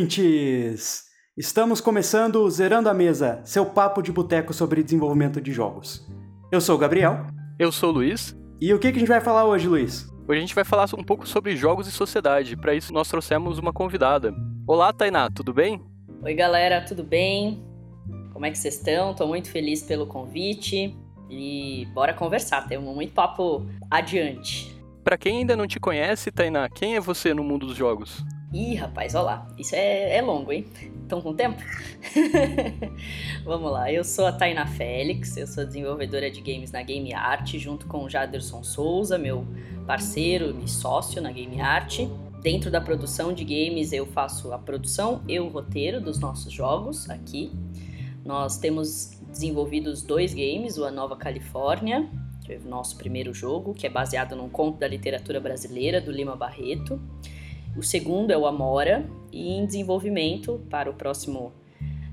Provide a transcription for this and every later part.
ouvintes! Estamos começando o Zerando a Mesa, seu papo de boteco sobre desenvolvimento de jogos. Eu sou o Gabriel. Eu sou o Luiz. E o que, que a gente vai falar hoje, Luiz? Hoje a gente vai falar um pouco sobre jogos e sociedade. Para isso, nós trouxemos uma convidada. Olá, Tainá, tudo bem? Oi, galera, tudo bem? Como é que vocês estão? Estou muito feliz pelo convite e bora conversar. Temos muito papo adiante. Para quem ainda não te conhece, Tainá, quem é você no mundo dos jogos? Ih, rapaz, olha lá. Isso é, é longo, hein? Estão com tempo? Vamos lá. Eu sou a Tainá Félix, eu sou desenvolvedora de games na Game Art, junto com o Jaderson Souza, meu parceiro e sócio na Game Art. Dentro da produção de games, eu faço a produção e o roteiro dos nossos jogos aqui. Nós temos desenvolvidos dois games, o A Nova Califórnia, que é o nosso primeiro jogo, que é baseado num conto da literatura brasileira do Lima Barreto. O segundo é o Amora, e em desenvolvimento para o próximo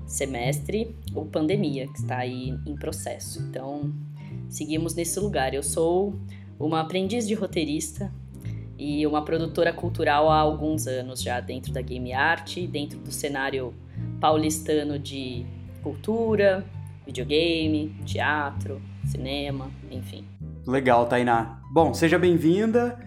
semestre, o Pandemia, que está aí em processo. Então, seguimos nesse lugar. Eu sou uma aprendiz de roteirista e uma produtora cultural há alguns anos já dentro da game art, dentro do cenário paulistano de cultura, videogame, teatro, cinema, enfim. Legal, Tainá. Bom, seja bem-vinda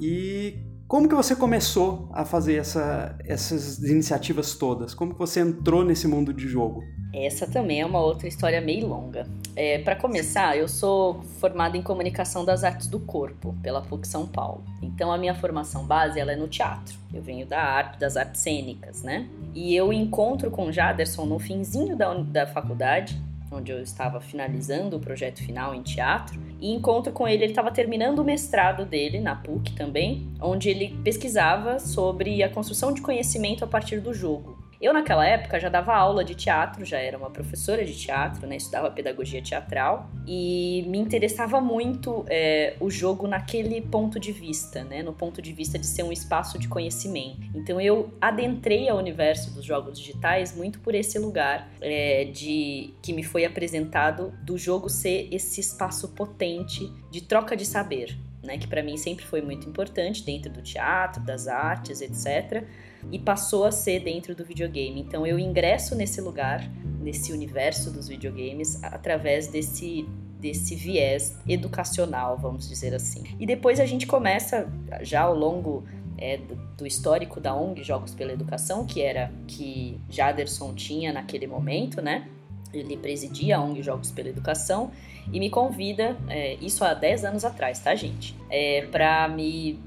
e como que você começou a fazer essa, essas iniciativas todas? Como que você entrou nesse mundo de jogo? Essa também é uma outra história meio longa. É, Para começar, eu sou formada em comunicação das artes do corpo pela PUC São Paulo. Então a minha formação base ela é no teatro. Eu venho da arte, das artes cênicas, né? E eu encontro com Jaderson no finzinho da, da faculdade onde eu estava finalizando o projeto final em teatro, e encontro com ele, ele estava terminando o mestrado dele na PUC também, onde ele pesquisava sobre a construção de conhecimento a partir do jogo. Eu, naquela época, já dava aula de teatro, já era uma professora de teatro, né? Estudava pedagogia teatral e me interessava muito é, o jogo naquele ponto de vista, né? No ponto de vista de ser um espaço de conhecimento. Então, eu adentrei ao universo dos jogos digitais muito por esse lugar é, de que me foi apresentado do jogo ser esse espaço potente de troca de saber, né? Que para mim sempre foi muito importante dentro do teatro, das artes, etc e passou a ser dentro do videogame. Então eu ingresso nesse lugar, nesse universo dos videogames, através desse desse viés educacional, vamos dizer assim. E depois a gente começa já ao longo é, do, histórico da ONG Jogos pela Educação, que era que Jaderson tinha naquele momento, né? Ele presidia a ONG Jogos pela Educação e me convida, é, isso há 10 anos atrás, tá, gente? É, para me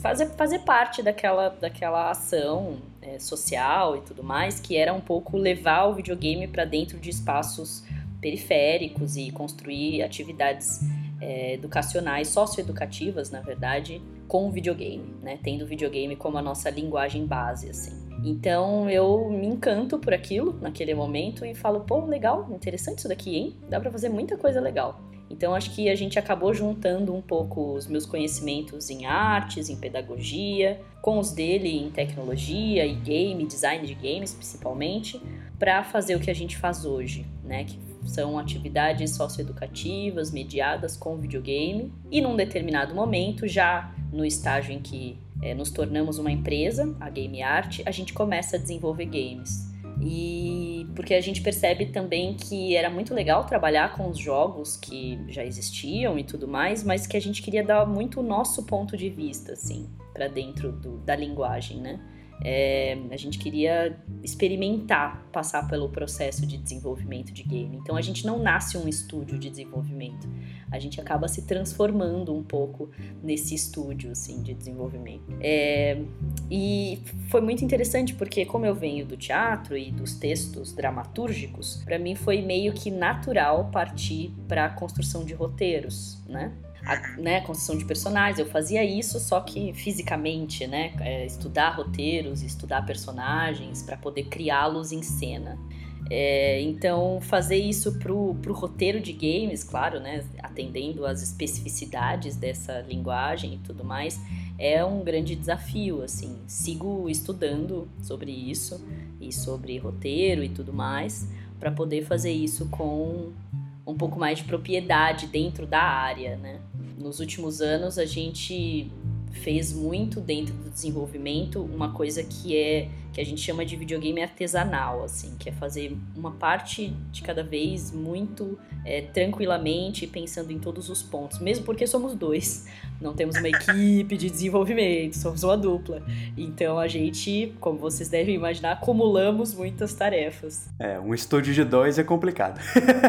fazer, fazer parte daquela, daquela ação é, social e tudo mais, que era um pouco levar o videogame para dentro de espaços periféricos e construir atividades é, educacionais, socioeducativas, na verdade, com o videogame, né? Tendo o videogame como a nossa linguagem base, assim. Então eu me encanto por aquilo naquele momento e falo, pô, legal, interessante isso daqui, hein? Dá para fazer muita coisa legal. Então acho que a gente acabou juntando um pouco os meus conhecimentos em artes, em pedagogia, com os dele em tecnologia e game, design de games principalmente, para fazer o que a gente faz hoje, né? Que são atividades socioeducativas mediadas com videogame e num determinado momento, já no estágio em que é, nos tornamos uma empresa, a Game Art, a gente começa a desenvolver games. E porque a gente percebe também que era muito legal trabalhar com os jogos que já existiam e tudo mais, mas que a gente queria dar muito o nosso ponto de vista, assim, para dentro do, da linguagem, né? É, a gente queria experimentar, passar pelo processo de desenvolvimento de game. Então a gente não nasce um estúdio de desenvolvimento, a gente acaba se transformando um pouco nesse estúdio assim de desenvolvimento. É, e foi muito interessante porque como eu venho do teatro e dos textos dramatúrgicos, para mim foi meio que natural partir para a construção de roteiros, né? A né, construção de personagens. Eu fazia isso, só que fisicamente, né? É, estudar roteiros, estudar personagens para poder criá-los em cena. É, então, fazer isso pro, pro roteiro de games, claro, né? Atendendo às especificidades dessa linguagem e tudo mais, é um grande desafio, assim. Sigo estudando sobre isso e sobre roteiro e tudo mais, para poder fazer isso com um pouco mais de propriedade dentro da área, né? Nos últimos anos a gente fez muito dentro do desenvolvimento uma coisa que é que a gente chama de videogame artesanal, assim, que é fazer uma parte de cada vez muito é, tranquilamente, pensando em todos os pontos, mesmo porque somos dois, não temos uma equipe de desenvolvimento, somos uma dupla. Então a gente, como vocês devem imaginar, acumulamos muitas tarefas. É, um estúdio de dois é complicado.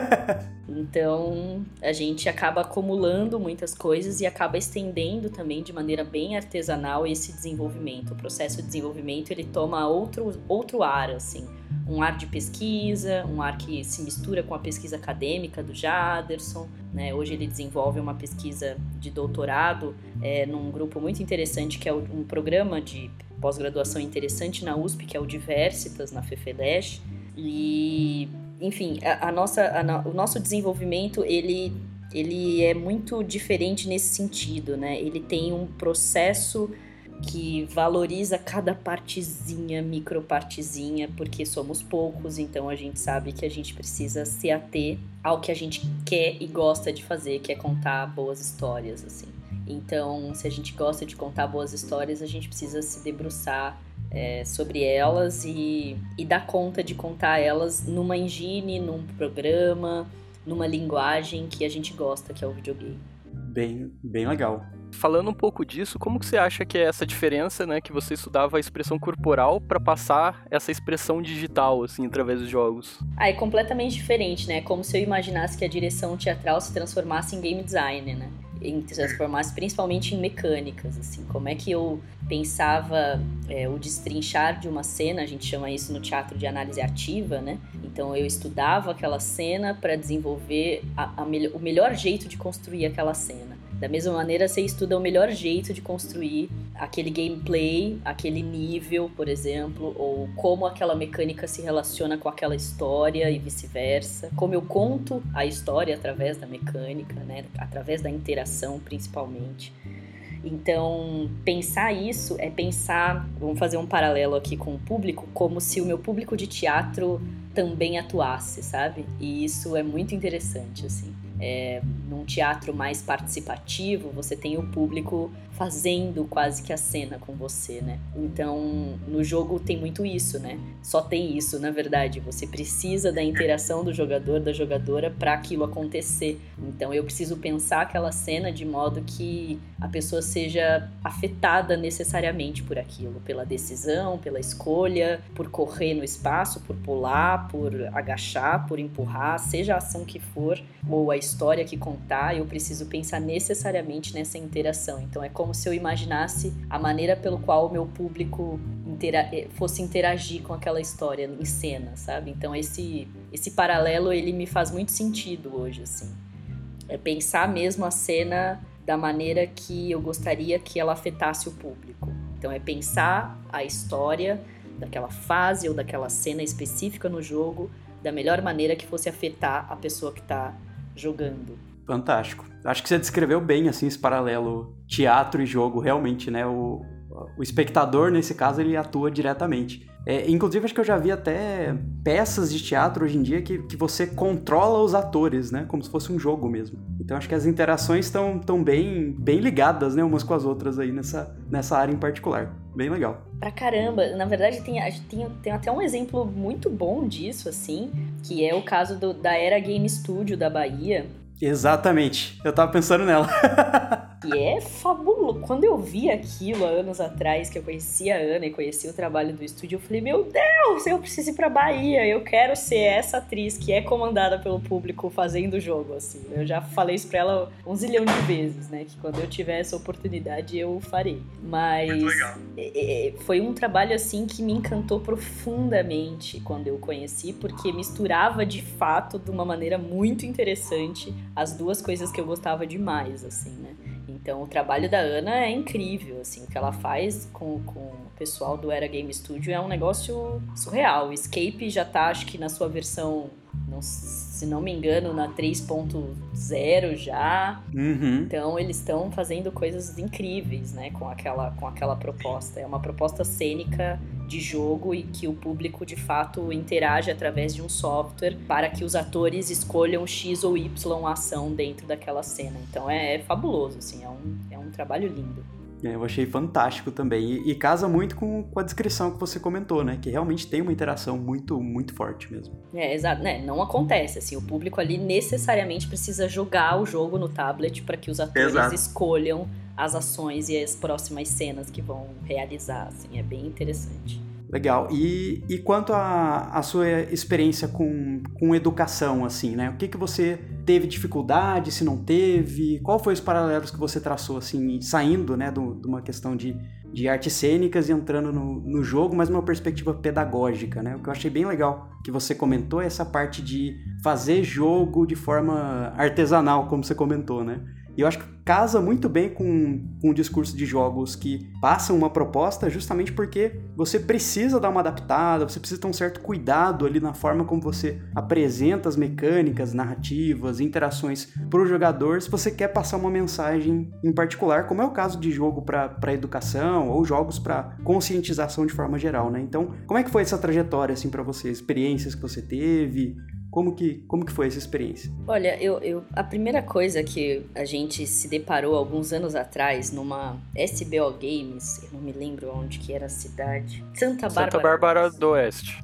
então a gente acaba acumulando muitas coisas e acaba estendendo também de maneira bem artesanal esse desenvolvimento. O processo de desenvolvimento ele toma outro, outro ar, assim um ar de pesquisa, um ar que se mistura com a pesquisa acadêmica do Jaderson. Né? Hoje ele desenvolve uma pesquisa de doutorado é, num grupo muito interessante, que é um programa de pós-graduação interessante na USP, que é o Diversitas, na FEFEDESH. E, enfim, a, a nossa, a, o nosso desenvolvimento, ele, ele é muito diferente nesse sentido, né? Ele tem um processo que valoriza cada partezinha, micropartezinha, porque somos poucos, então a gente sabe que a gente precisa se ater ao que a gente quer e gosta de fazer, que é contar boas histórias, assim. Então, se a gente gosta de contar boas histórias, a gente precisa se debruçar é, sobre elas e, e dar conta de contar elas numa engine, num programa, numa linguagem que a gente gosta, que é o videogame. Bem, bem legal. Falando um pouco disso, como que você acha que é essa diferença, né, que você estudava a expressão corporal para passar essa expressão digital, assim, através dos jogos? Ah, é completamente diferente, né? Como se eu imaginasse que a direção teatral se transformasse em game design, né? Em transformasse principalmente em mecânicas, assim. Como é que eu pensava é, o destrinchar de uma cena, a gente chama isso no teatro de análise ativa, né? Então eu estudava aquela cena para desenvolver a, a me o melhor jeito de construir aquela cena. Da mesma maneira, você estuda o melhor jeito de construir aquele gameplay, aquele nível, por exemplo, ou como aquela mecânica se relaciona com aquela história e vice-versa. Como eu conto a história através da mecânica, né? Através da interação, principalmente. Então, pensar isso é pensar, vamos fazer um paralelo aqui com o público, como se o meu público de teatro também atuasse, sabe? E isso é muito interessante, assim. É, num teatro mais participativo, você tem o público fazendo quase que a cena com você, né? Então, no jogo tem muito isso, né? Só tem isso, na verdade. Você precisa da interação do jogador, da jogadora para aquilo acontecer. Então, eu preciso pensar aquela cena de modo que a pessoa seja afetada necessariamente por aquilo, pela decisão, pela escolha, por correr no espaço, por pular, por agachar, por empurrar, seja a ação que for ou a história que contar, eu preciso pensar necessariamente nessa interação. Então, é como como se eu imaginasse a maneira pelo qual o meu público intera eh, fosse interagir com aquela história em cena, sabe? Então esse esse paralelo ele me faz muito sentido hoje, assim. É pensar mesmo a cena da maneira que eu gostaria que ela afetasse o público. Então é pensar a história daquela fase ou daquela cena específica no jogo da melhor maneira que fosse afetar a pessoa que está jogando. Fantástico. Acho que você descreveu bem assim esse paralelo teatro e jogo, realmente, né? O, o espectador, nesse caso, ele atua diretamente. É, inclusive, acho que eu já vi até peças de teatro hoje em dia que, que você controla os atores, né? Como se fosse um jogo mesmo. Então, acho que as interações estão tão bem, bem ligadas, né? Umas com as outras aí nessa, nessa área em particular. Bem legal. Pra caramba. Na verdade, tem, tem, tem até um exemplo muito bom disso, assim, que é o caso do, da Era Game Studio da Bahia, Exatamente. Eu tava pensando nela. E é fabuloso. Quando eu vi aquilo há anos atrás, que eu conhecia a Ana e conhecia o trabalho do estúdio, eu falei: Meu Deus, eu preciso ir pra Bahia. Eu quero ser essa atriz que é comandada pelo público fazendo o jogo. Assim. Eu já falei isso pra ela um zilhão de vezes, né? Que quando eu tiver essa oportunidade eu farei. Mas foi um trabalho assim que me encantou profundamente quando eu conheci, porque misturava de fato de uma maneira muito interessante as duas coisas que eu gostava demais, assim, né? Então, o trabalho da Ana é incrível, assim, o que ela faz com, com pessoal do Era Game Studio é um negócio surreal. O Escape já tá, acho que na sua versão não, se não me engano, na 3.0 já. Uhum. Então eles estão fazendo coisas incríveis, né, com aquela, com aquela proposta. É uma proposta cênica de jogo e que o público de fato interage através de um software para que os atores escolham X ou Y ação dentro daquela cena. Então é, é fabuloso, assim, é um, é um trabalho lindo. É, eu achei fantástico também. E, e casa muito com, com, a descrição que você comentou, né? Que realmente tem uma interação muito, muito forte mesmo. É, exato. Né? Não acontece, assim, o público ali necessariamente precisa jogar o jogo no tablet para que os atores exato. escolham as ações e as próximas cenas que vão realizar, assim, é bem interessante. Legal. E, e quanto à sua experiência com, com educação, assim, né? O que, que você teve dificuldade, se não teve? Qual foi os paralelos que você traçou, assim, saindo, né, de uma questão de, de artes cênicas e entrando no, no jogo, mas numa perspectiva pedagógica, né? O que eu achei bem legal que você comentou é essa parte de fazer jogo de forma artesanal, como você comentou, né? E eu acho que casa muito bem com, com o discurso de jogos que passam uma proposta justamente porque você precisa dar uma adaptada, você precisa ter um certo cuidado ali na forma como você apresenta as mecânicas, narrativas, interações para o jogador se você quer passar uma mensagem em particular, como é o caso de jogo para educação ou jogos para conscientização de forma geral, né? Então, como é que foi essa trajetória assim para você, experiências que você teve? Como que, como que foi essa experiência? Olha, eu, eu, a primeira coisa que a gente se deparou alguns anos atrás numa SBO Games, eu não me lembro onde que era a cidade, Santa Bárbara. Santa Bárbara do Oeste.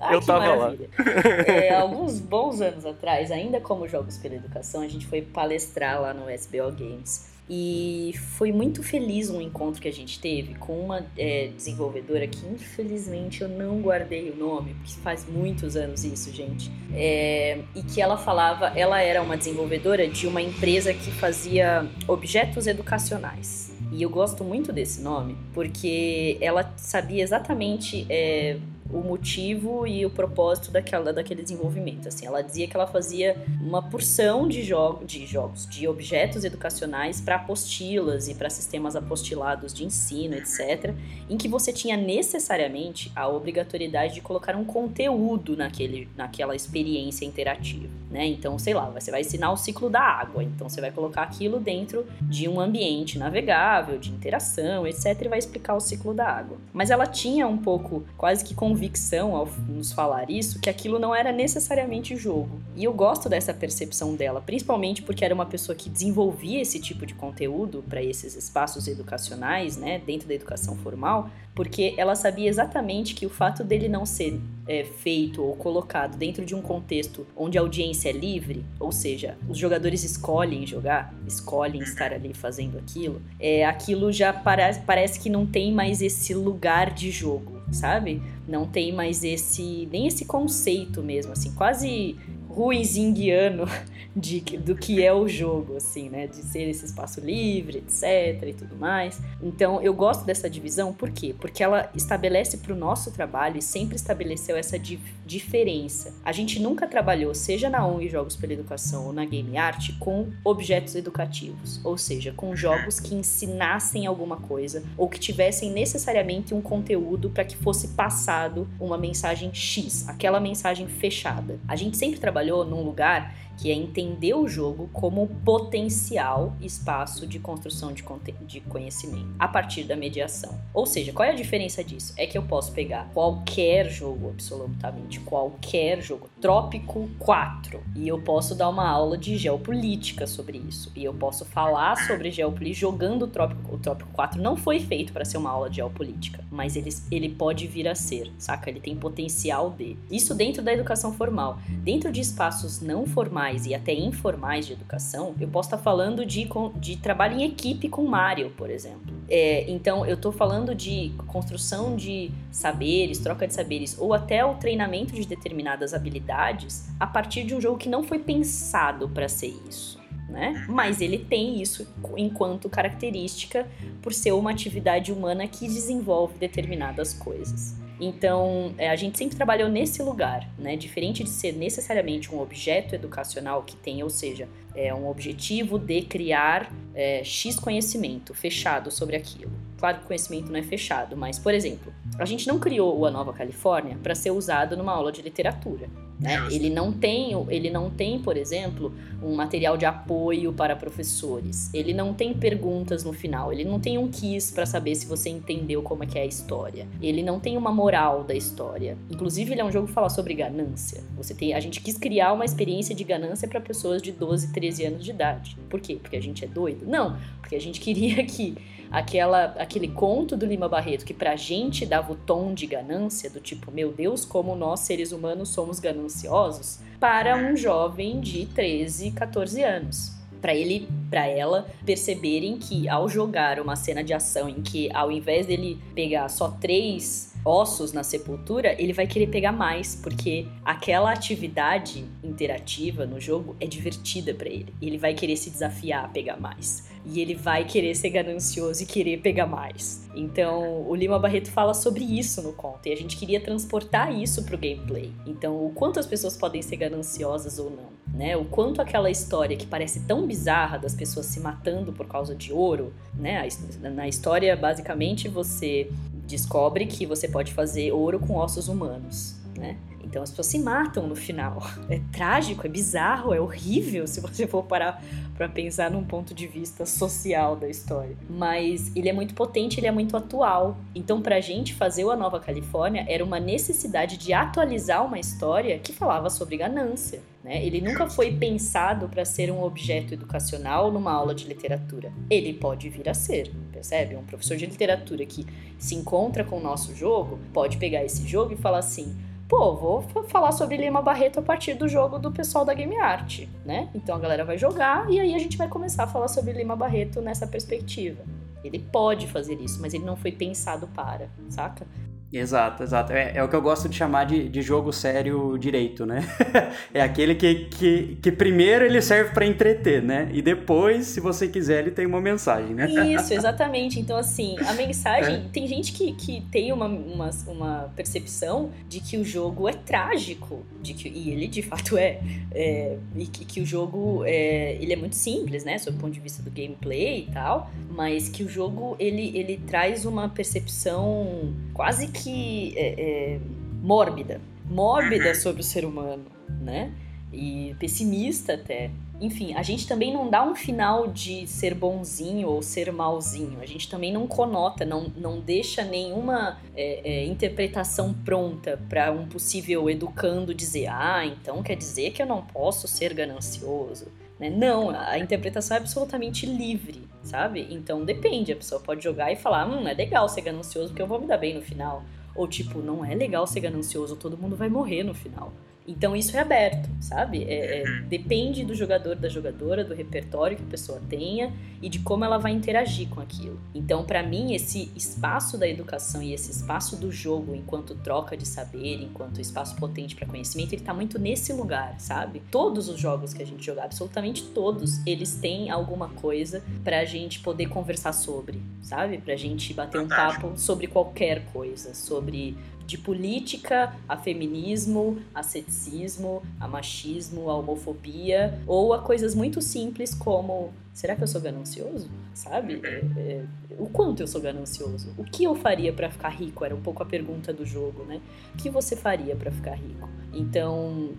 Ai, eu tava maravilha. lá. É, alguns bons anos atrás, ainda como Jogos pela Educação, a gente foi palestrar lá no SBO Games. E foi muito feliz um encontro que a gente teve com uma é, desenvolvedora que infelizmente eu não guardei o nome, porque faz muitos anos isso, gente. É, e que ela falava, ela era uma desenvolvedora de uma empresa que fazia objetos educacionais. E eu gosto muito desse nome, porque ela sabia exatamente é, o motivo e o propósito daquela, daquele desenvolvimento. Assim, ela dizia que ela fazia uma porção de, jogo, de jogos, de objetos educacionais para apostilas e para sistemas apostilados de ensino, etc., em que você tinha necessariamente a obrigatoriedade de colocar um conteúdo naquele, naquela experiência interativa. Né? Então, sei lá, você vai ensinar o ciclo da água, então você vai colocar aquilo dentro de um ambiente navegável, de interação, etc., e vai explicar o ciclo da água. Mas ela tinha um pouco, quase que convicção ao nos falar isso, que aquilo não era necessariamente jogo. E eu gosto dessa percepção dela, principalmente porque era uma pessoa que desenvolvia esse tipo de conteúdo para esses espaços educacionais, né, dentro da educação formal, porque ela sabia exatamente que o fato dele não ser é, feito ou colocado dentro de um contexto onde a audiência é livre, ou seja, os jogadores escolhem jogar, escolhem estar ali fazendo aquilo, é, aquilo já parece, parece que não tem mais esse lugar de jogo, sabe? Não tem mais esse nem esse conceito mesmo, assim, quase ruizinguiano de, do que é o jogo, assim, né? De ser esse espaço livre, etc. e tudo mais. Então, eu gosto dessa divisão, por quê? Porque ela estabelece para o nosso trabalho e sempre estabeleceu essa di diferença. A gente nunca trabalhou, seja na ONG Jogos pela Educação ou na Game Art, com objetos educativos, ou seja, com jogos que ensinassem alguma coisa ou que tivessem necessariamente um conteúdo para que fosse passado uma mensagem X, aquela mensagem fechada. A gente sempre trabalhou num lugar que é entender o jogo como potencial espaço de construção de, de conhecimento a partir da mediação. Ou seja, qual é a diferença disso? É que eu posso pegar qualquer jogo, absolutamente qualquer jogo, Trópico 4, e eu posso dar uma aula de geopolítica sobre isso. E eu posso falar sobre geopolítica jogando o Trópico. O Trópico 4 não foi feito para ser uma aula de geopolítica, mas ele, ele pode vir a ser, saca? Ele tem potencial de. Isso dentro da educação formal. Dentro de espaços não formais, formais e até informais de educação, eu posso estar falando de, de trabalho em equipe com Mário, por exemplo. É, então, eu estou falando de construção de saberes, troca de saberes, ou até o treinamento de determinadas habilidades a partir de um jogo que não foi pensado para ser isso. Né? Mas ele tem isso enquanto característica por ser uma atividade humana que desenvolve determinadas coisas. Então, é, a gente sempre trabalhou nesse lugar, né? Diferente de ser necessariamente um objeto educacional que tem, ou seja, é um objetivo de criar é, X conhecimento fechado sobre aquilo. Claro que o conhecimento não é fechado, mas, por exemplo, a gente não criou o A Nova Califórnia para ser usado numa aula de literatura. Né? Ele não tem, ele não tem, por exemplo, um material de apoio para professores. Ele não tem perguntas no final. Ele não tem um quiz para saber se você entendeu como é que é a história. Ele não tem uma moral da história. Inclusive, ele é um jogo que fala sobre ganância. Você tem, a gente quis criar uma experiência de ganância para pessoas de 12, 13 13 anos de idade. Por quê? Porque a gente é doido? Não, porque a gente queria que aquela, aquele conto do Lima Barreto que pra gente dava o tom de ganância, do tipo, meu Deus, como nós seres humanos somos gananciosos, para um jovem de 13, 14 anos para ele, para ela perceberem que ao jogar uma cena de ação em que ao invés dele pegar só três ossos na sepultura, ele vai querer pegar mais, porque aquela atividade interativa no jogo é divertida para ele. Ele vai querer se desafiar a pegar mais. E ele vai querer ser ganancioso e querer pegar mais. Então, o Lima Barreto fala sobre isso no conto, e a gente queria transportar isso pro gameplay. Então, o quanto as pessoas podem ser gananciosas ou não né? O quanto aquela história que parece tão bizarra das pessoas se matando por causa de ouro, né? Na história, basicamente, você descobre que você pode fazer ouro com ossos humanos, né? Então as pessoas se matam no final. É trágico, é bizarro, é horrível se você for parar para pensar num ponto de vista social da história. Mas ele é muito potente, ele é muito atual. Então pra gente fazer o A Nova Califórnia era uma necessidade de atualizar uma história que falava sobre ganância. Né? Ele nunca foi pensado para ser um objeto educacional numa aula de literatura. Ele pode vir a ser, percebe? Um professor de literatura que se encontra com o nosso jogo pode pegar esse jogo e falar assim: pô, vou falar sobre Lima Barreto a partir do jogo do pessoal da Game Art, né? Então a galera vai jogar e aí a gente vai começar a falar sobre Lima Barreto nessa perspectiva. Ele pode fazer isso, mas ele não foi pensado para, saca? Exato, exato. É, é, o que eu gosto de chamar de, de jogo sério direito, né? é aquele que, que, que primeiro ele serve para entreter, né? E depois, se você quiser, ele tem uma mensagem, né? Isso, exatamente. Então, assim, a mensagem. É. Tem gente que, que tem uma, uma, uma, percepção de que o jogo é trágico. De que, e ele de fato é. é e que, que, o jogo é, ele é muito simples, né? Sob o ponto de vista do gameplay e tal. Mas que o jogo ele, ele traz uma percepção quase que é, é, mórbida, mórbida uhum. sobre o ser humano, né? E pessimista até. Enfim, a gente também não dá um final de ser bonzinho ou ser malzinho. A gente também não conota, não, não deixa nenhuma é, é, interpretação pronta para um possível educando dizer: ah, então quer dizer que eu não posso ser ganancioso. Né? Não, a interpretação é absolutamente livre, sabe? Então depende, a pessoa pode jogar e falar: hum, é legal ser ganancioso porque eu vou me dar bem no final. Ou tipo, não é legal ser ganancioso, todo mundo vai morrer no final. Então isso é aberto, sabe? É, é, uhum. depende do jogador, da jogadora, do repertório que a pessoa tenha e de como ela vai interagir com aquilo. Então, para mim, esse espaço da educação e esse espaço do jogo, enquanto troca de saber, enquanto espaço potente para conhecimento, ele tá muito nesse lugar, sabe? Todos os jogos que a gente joga, absolutamente todos, eles têm alguma coisa pra gente poder conversar sobre, sabe? Pra gente bater um papo sobre qualquer coisa, sobre de política a feminismo, a ceticismo, a machismo, a homofobia, ou a coisas muito simples como será que eu sou ganancioso? Sabe? É, é, o quanto eu sou ganancioso? O que eu faria para ficar rico? Era um pouco a pergunta do jogo, né? O que você faria para ficar rico? Então,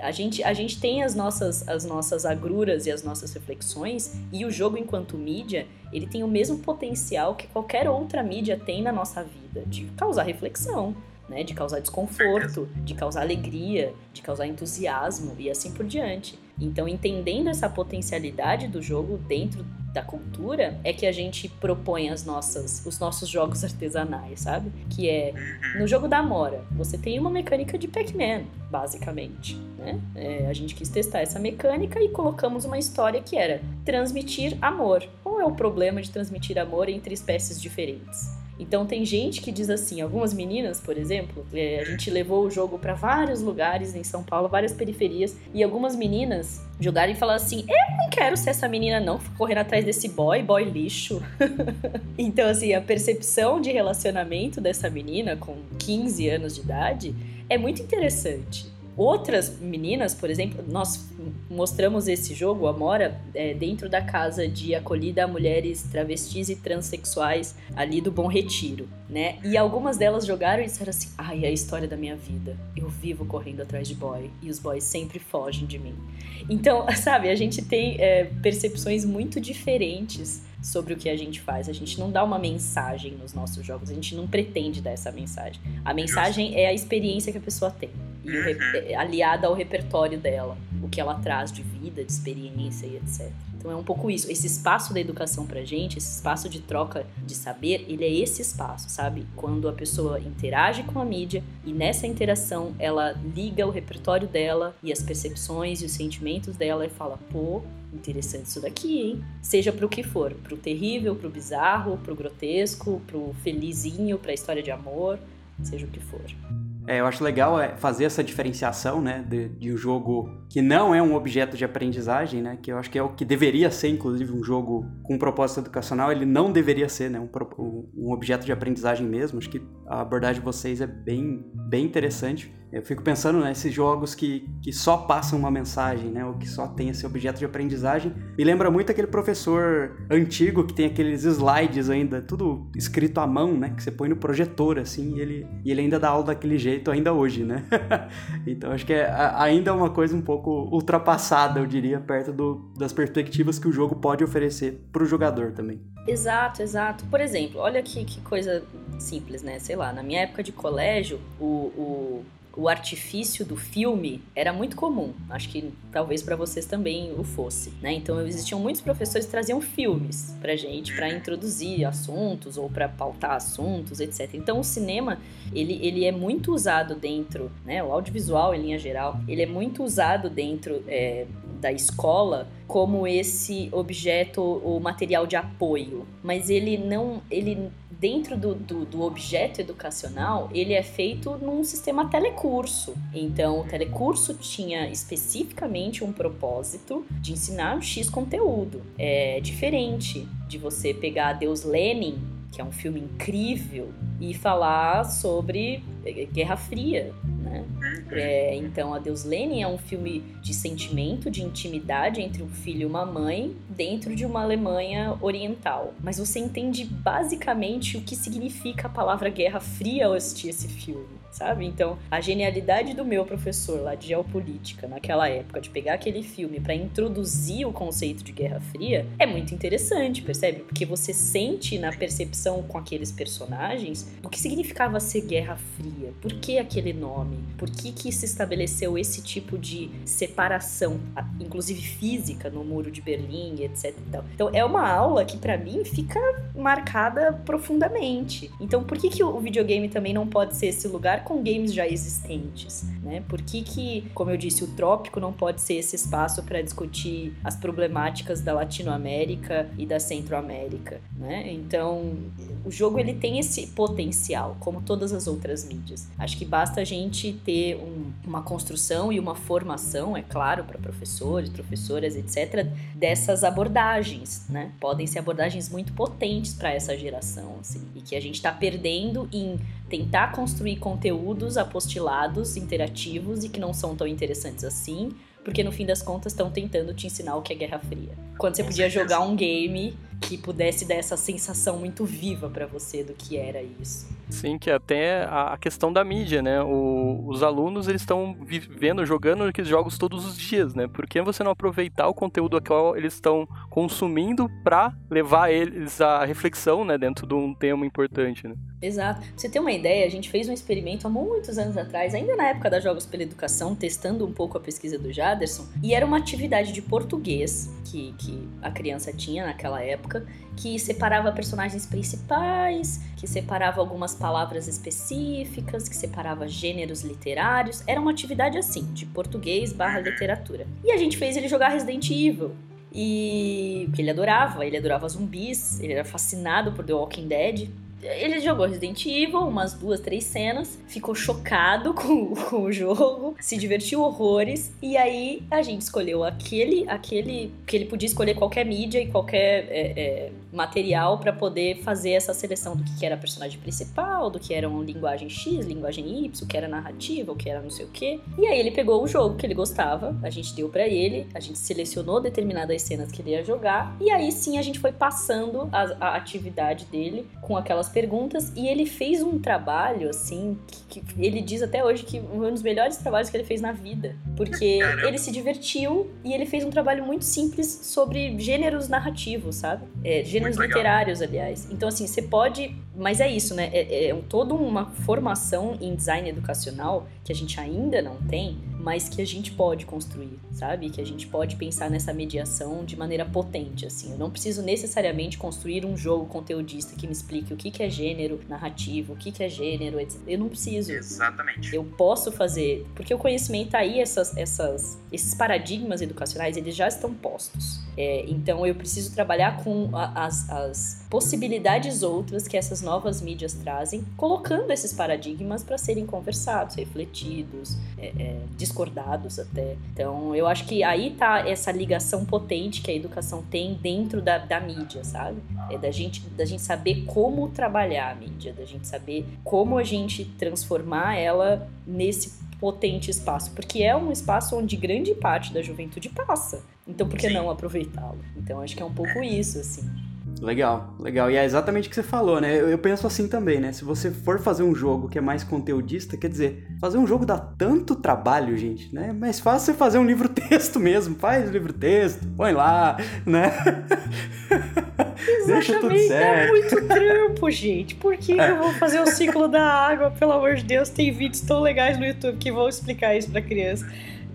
a gente, a gente tem as nossas, as nossas agruras e as nossas reflexões, e o jogo, enquanto mídia, ele tem o mesmo potencial que qualquer outra mídia tem na nossa vida, de causar reflexão, né? de causar desconforto, de causar alegria, de causar entusiasmo e assim por diante. Então, entendendo essa potencialidade do jogo dentro da cultura, é que a gente propõe as nossas, os nossos jogos artesanais, sabe? Que é no jogo da Amora, você tem uma mecânica de Pac-Man, basicamente, né? É, a gente quis testar essa mecânica e colocamos uma história que era transmitir amor. Qual é o problema de transmitir amor entre espécies diferentes? Então tem gente que diz assim, algumas meninas, por exemplo, é, a gente levou o jogo para vários lugares em São Paulo, várias periferias, e algumas meninas jogaram e falaram assim: Eu não quero ser essa menina, não, correndo atrás desse boy, boy lixo. então, assim, a percepção de relacionamento dessa menina com 15 anos de idade é muito interessante. Outras meninas, por exemplo, nós mostramos esse jogo, Amora, é, dentro da casa de acolhida a mulheres travestis e transexuais ali do Bom Retiro, né? E algumas delas jogaram e disseram assim: ai, é a história da minha vida. Eu vivo correndo atrás de boy e os boys sempre fogem de mim. Então, sabe, a gente tem é, percepções muito diferentes sobre o que a gente faz. A gente não dá uma mensagem nos nossos jogos, a gente não pretende dar essa mensagem. A mensagem é a experiência que a pessoa tem, e uhum. aliada ao repertório dela. O que que ela traz de vida, de experiência e etc. Então é um pouco isso. Esse espaço da educação pra gente, esse espaço de troca de saber, ele é esse espaço, sabe? Quando a pessoa interage com a mídia e nessa interação ela liga o repertório dela e as percepções e os sentimentos dela e fala: pô, interessante isso daqui, hein? Seja pro que for, pro terrível, pro bizarro, pro grotesco, pro felizinho, pra história de amor, seja o que for. É, eu acho legal é, fazer essa diferenciação, né, de, de, um jogo que não é um objeto de aprendizagem, né, que eu acho que é o que deveria ser, inclusive, um jogo com propósito educacional, ele não deveria ser, né, um, um objeto de aprendizagem mesmo. Acho que a abordagem de vocês é bem, bem interessante. Eu fico pensando nesses jogos que, que só passam uma mensagem, né? Ou que só tem esse objeto de aprendizagem. Me lembra muito aquele professor antigo que tem aqueles slides ainda, tudo escrito à mão, né? Que você põe no projetor, assim, e ele, e ele ainda dá aula daquele jeito ainda hoje, né? então acho que é ainda uma coisa um pouco ultrapassada, eu diria, perto do, das perspectivas que o jogo pode oferecer para o jogador também. Exato, exato. Por exemplo, olha que, que coisa simples, né? Sei lá, na minha época de colégio, o, o o artifício do filme era muito comum. Acho que talvez para vocês também o fosse, né? Então existiam muitos professores que traziam filmes pra gente para introduzir assuntos ou para pautar assuntos, etc. Então o cinema, ele, ele é muito usado dentro, né? O audiovisual em linha geral, ele é muito usado dentro é, da escola como esse objeto ou material de apoio, mas ele não, ele dentro do, do, do, objeto educacional, ele é feito num sistema telecurso. Então, o telecurso tinha especificamente um propósito de ensinar um X conteúdo. É diferente de você pegar Deus Lenin, que é um filme incrível, e falar sobre Guerra Fria, né? É, então, A Deus Lenin é um filme de sentimento, de intimidade entre um filho e uma mãe dentro de uma Alemanha oriental. Mas você entende basicamente o que significa a palavra Guerra Fria ao assistir esse filme sabe? Então, a genialidade do meu professor lá de geopolítica naquela época de pegar aquele filme para introduzir o conceito de Guerra Fria é muito interessante, percebe? Porque você sente na percepção com aqueles personagens o que significava ser Guerra Fria, por que aquele nome, por que que se estabeleceu esse tipo de separação, inclusive física no muro de Berlim, etc. Então, é uma aula que para mim fica marcada profundamente. Então, por que que o videogame também não pode ser esse lugar com games já existentes, né? Por que, que como eu disse, o trópico não pode ser esse espaço para discutir as problemáticas da Latinoamérica e da Centroamérica, né? Então, o jogo ele tem esse potencial, como todas as outras mídias. Acho que basta a gente ter um, uma construção e uma formação, é claro, para professores, professoras, etc, dessas abordagens, né? Podem ser abordagens muito potentes para essa geração, assim, e que a gente está perdendo em tentar construir conteúdos apostilados, interativos e que não são tão interessantes assim, porque no fim das contas estão tentando te ensinar o que é Guerra Fria. Quando você podia jogar um game que pudesse dar essa sensação muito viva para você do que era isso. Sim, que até a questão da mídia, né? O, os alunos eles estão vivendo, jogando aqueles jogos todos os dias, né? Por que você não aproveitar o conteúdo que eles estão consumindo para levar eles à reflexão, né? Dentro de um tema importante, né? Exato. Pra você ter uma ideia, a gente fez um experimento há muitos anos atrás, ainda na época da Jogos pela Educação, testando um pouco a pesquisa do Jaderson, e era uma atividade de português que, que a criança tinha naquela época, que separava personagens principais, que separava algumas palavras específicas, que separava gêneros literários. Era uma atividade assim, de português barra literatura. E a gente fez ele jogar Resident Evil. E porque ele adorava, ele adorava zumbis, ele era fascinado por The Walking Dead. Ele jogou Resident Evil, umas duas, três cenas, ficou chocado com, com, o jogo, se divertiu horrores, e aí a gente escolheu aquele, aquele que ele podia escolher qualquer mídia e qualquer é, é, material para poder fazer essa seleção do que era personagem principal, do que era uma linguagem X, linguagem Y, o que era narrativa, o que era não sei o que. E aí ele pegou o jogo que ele gostava, a gente deu para ele, a gente selecionou determinadas cenas que ele ia jogar, e aí sim a gente foi passando a, a atividade dele com aquelas as perguntas e ele fez um trabalho, assim, que, que ele diz até hoje que um dos melhores trabalhos que ele fez na vida. Porque ele se divertiu e ele fez um trabalho muito simples sobre gêneros narrativos, sabe? É, gêneros literários, aliás. Então, assim, você pode. Mas é isso, né? É, é toda uma formação em design educacional que a gente ainda não tem, mas que a gente pode construir, sabe? Que a gente pode pensar nessa mediação de maneira potente, assim. Eu não preciso necessariamente construir um jogo conteudista que me explique o que, que é gênero narrativo, o que, que é gênero, etc. Eu não preciso. Exatamente. Eu posso fazer, porque o conhecimento tá aí, essas, essas, esses paradigmas educacionais, eles já estão postos. É, então eu preciso trabalhar com as, as possibilidades outras que essas novas mídias trazem, colocando esses paradigmas para serem conversados, refletidos, é, é, discordados até. Então eu acho que aí tá essa ligação potente que a educação tem dentro da, da mídia, sabe? É da gente, da gente saber como trabalhar a mídia, da gente saber como a gente transformar ela nesse potente espaço, porque é um espaço onde grande parte da juventude passa. Então por que Sim. não aproveitá-lo? Então acho que é um pouco isso, assim. Legal, legal. E é exatamente o que você falou, né? Eu, eu, penso assim também, né? Se você for fazer um jogo que é mais conteudista, quer dizer, fazer um jogo dá tanto trabalho, gente, né? Mais fácil você fazer um livro-texto mesmo. Faz o livro-texto, põe lá, né? Deixa tudo certo. É muito trampo, gente. Por que, é. eu vou fazer o ciclo da água? Pelo amor de Deus, tem vídeos tão legais no YouTube que vão explicar isso pra criança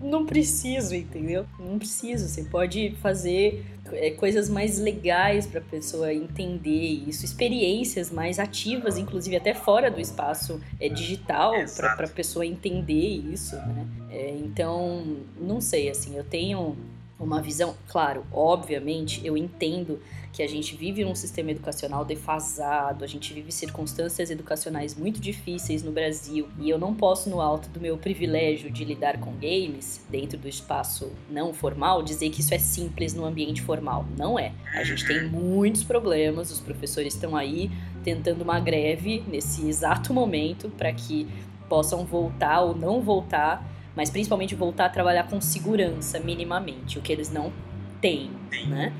não preciso, entendeu? Não preciso. Você pode fazer é, coisas mais legais para a pessoa entender isso, experiências mais ativas, inclusive até fora do espaço é, digital, para a pessoa entender isso, né? É, então, não sei, assim, eu tenho uma visão, claro, obviamente, eu entendo que a gente vive num sistema educacional defasado, a gente vive circunstâncias educacionais muito difíceis no Brasil, e eu não posso, no alto do meu privilégio de lidar com games, dentro do espaço não formal, dizer que isso é simples no ambiente formal. Não é. A gente tem muitos problemas, os professores estão aí tentando uma greve nesse exato momento para que possam voltar ou não voltar, mas principalmente voltar a trabalhar com segurança minimamente, o que eles não têm, né?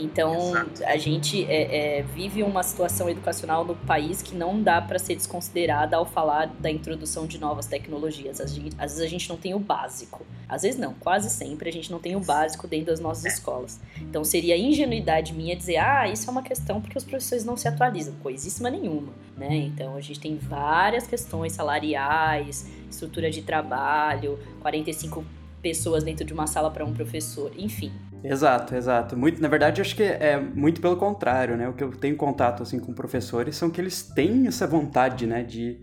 Então, Exato. a gente é, é, vive uma situação educacional no país que não dá para ser desconsiderada ao falar da introdução de novas tecnologias. Às vezes a gente não tem o básico. Às vezes não, quase sempre a gente não tem o básico dentro das nossas escolas. Então, seria ingenuidade minha dizer, ah, isso é uma questão porque os professores não se atualizam. Coisíssima nenhuma, né? Então, a gente tem várias questões salariais, estrutura de trabalho, 45 pessoas dentro de uma sala para um professor, enfim. Exato, exato. Muito, na verdade, acho que é muito pelo contrário, né? O que eu tenho contato assim com professores são que eles têm essa vontade, né, de,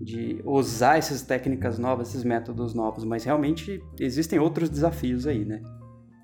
de usar essas técnicas novas, esses métodos novos, mas realmente existem outros desafios aí, né?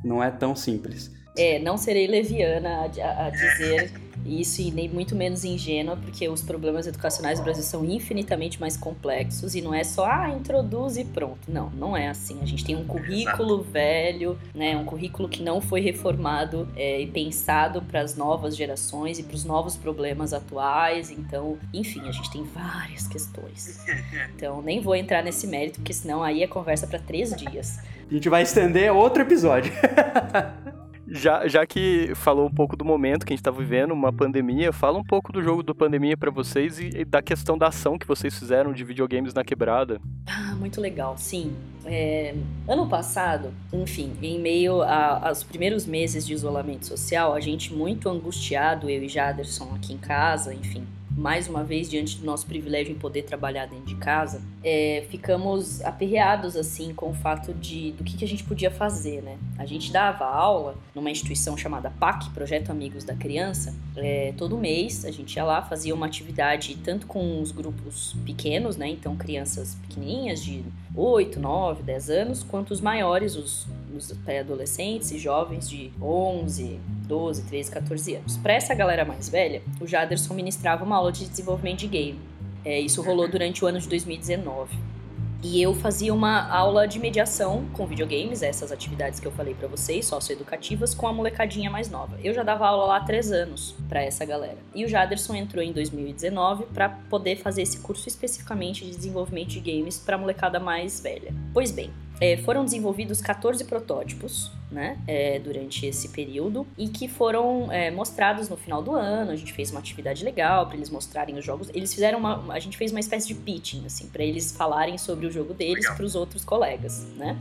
Não é tão simples. É, não serei leviana a, a dizer isso e nem muito menos ingênua, porque os problemas educacionais do Brasil são infinitamente mais complexos e não é só, ah, introduz e pronto. Não, não é assim. A gente tem um currículo Exato. velho, né, um currículo que não foi reformado é, e pensado para as novas gerações e para os novos problemas atuais. Então, enfim, a gente tem várias questões. Então, nem vou entrar nesse mérito, porque senão aí é conversa para três dias. A gente vai estender outro episódio. Já, já que falou um pouco do momento que a gente está vivendo, uma pandemia, fala um pouco do jogo do pandemia para vocês e, e, da questão da ação que vocês fizeram de videogames na quebrada. Ah, muito legal, sim. É, ano passado, enfim, em meio a, aos primeiros meses de isolamento social, a gente muito angustiado, eu e Jaderson aqui em casa, enfim, mais uma vez, diante do nosso privilégio em poder trabalhar dentro de casa, é, ficamos aperreados, assim, com o fato de do que, que a gente podia fazer, né? A gente dava aula numa instituição chamada PAC, Projeto Amigos da Criança, é, todo mês a gente ia lá, fazia uma atividade tanto com os grupos pequenos, né? Então, crianças pequenininhas de 8, 9, 10 anos, quanto os maiores, os, os pré-adolescentes e jovens de 11, 12, 13, 14 anos. Para essa galera mais velha, o Jaderson ministrava uma aula de desenvolvimento de game. É, isso rolou durante o ano de 2019. E eu fazia uma aula de mediação com videogames, essas atividades que eu falei para vocês, socioeducativas, com a molecadinha mais nova. Eu já dava aula lá há três anos para essa galera. E o Jaderson entrou em 2019 para poder fazer esse curso especificamente de desenvolvimento de games para molecada mais velha. Pois bem, é, foram desenvolvidos 14 protótipos, né, é, durante esse período e que foram é, mostrados no final do ano. A gente fez uma atividade legal para eles mostrarem os jogos. Eles fizeram uma, a gente fez uma espécie de pitching, assim, para eles falarem sobre o jogo deles para os outros colegas, né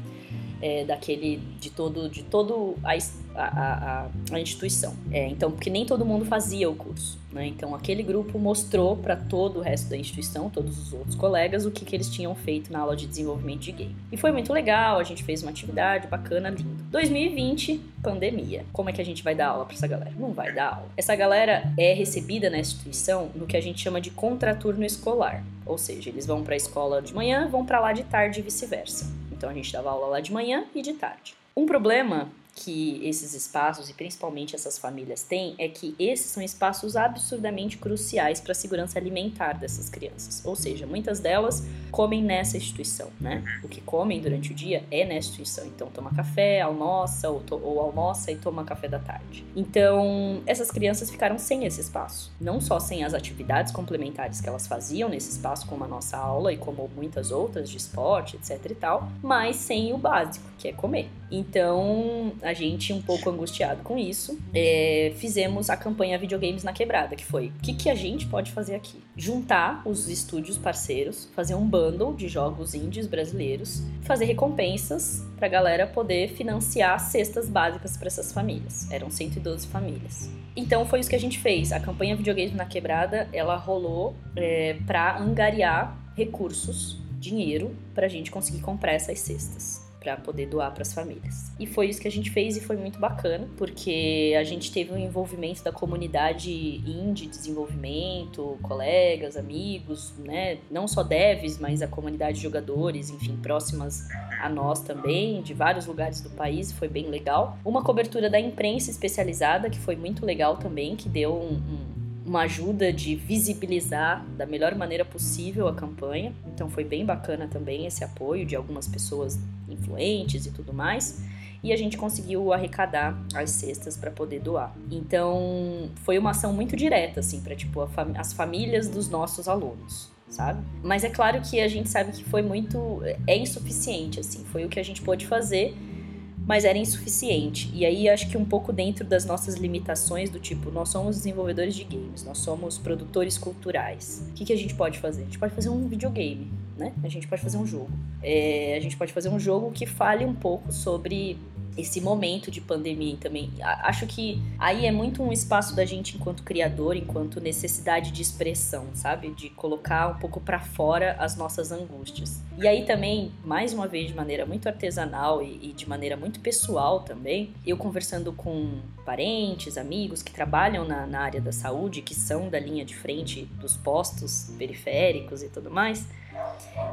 é, daquele de todo de todo a, a, a instituição. É, então, porque nem todo mundo fazia o curso. Né? Então, aquele grupo mostrou para todo o resto da instituição, todos os outros colegas, o que, que eles tinham feito na aula de desenvolvimento de game. E foi muito legal, a gente fez uma atividade bacana, lindo. 2020, pandemia. Como é que a gente vai dar aula para essa galera? Não vai dar aula. Essa galera é recebida na instituição no que a gente chama de contraturno escolar. Ou seja, eles vão para a escola de manhã, vão para lá de tarde e vice-versa. Então a gente dava aula lá de manhã e de tarde. Um problema que esses espaços e principalmente essas famílias têm é que esses são espaços absurdamente cruciais para a segurança alimentar dessas crianças. Ou seja, muitas delas comem nessa instituição, né? O que comem durante o dia é nessa instituição. Então toma café, almoça ou, ou almoça e toma café da tarde. Então essas crianças ficaram sem esse espaço, não só sem as atividades complementares que elas faziam nesse espaço, como a nossa aula e como muitas outras de esporte, etc e tal, mas sem o básico, que é comer. Então a gente, um pouco angustiado com isso, é, fizemos a campanha Videogames na Quebrada, que foi: o que, que a gente pode fazer aqui? Juntar os estúdios parceiros, fazer um bundle de jogos indies brasileiros, fazer recompensas pra galera poder financiar cestas básicas para essas famílias. Eram 112 famílias. Então foi isso que a gente fez. A campanha Videogames na Quebrada, ela rolou é, para angariar recursos, dinheiro, pra gente conseguir comprar essas cestas para poder doar para as famílias. E foi isso que a gente fez e foi muito bacana, porque a gente teve um envolvimento da comunidade indie, desenvolvimento, colegas, amigos, né? Não só devs, mas a comunidade de jogadores, enfim, próximas a nós também, de vários lugares do país, foi bem legal. Uma cobertura da imprensa especializada, que foi muito legal também, que deu um, um uma ajuda de visibilizar da melhor maneira possível a campanha. Então foi bem bacana também esse apoio de algumas pessoas influentes e tudo mais. E a gente conseguiu arrecadar as cestas para poder doar. Então foi uma ação muito direta, assim, para tipo fam as famílias dos nossos alunos. Sabe? Mas é claro que a gente sabe que foi muito. é insuficiente, assim. Foi o que a gente pôde fazer mas era insuficiente. E aí acho que um pouco dentro das nossas limitações do tipo, nós somos desenvolvedores de games, nós somos produtores culturais. O que, que a gente pode fazer? A gente pode fazer um videogame, né? A gente pode fazer um jogo. É, a gente pode fazer um jogo que fale um pouco sobre esse momento de pandemia também. Acho que aí é muito um espaço da gente enquanto criador, enquanto necessidade de expressão, sabe? De colocar um pouco para fora as nossas angústias. E aí também, mais uma vez, de maneira muito artesanal e, e de maneira muito pessoal também, eu conversando com parentes, amigos que trabalham na, na área da saúde, que são da linha de frente dos postos periféricos e tudo mais,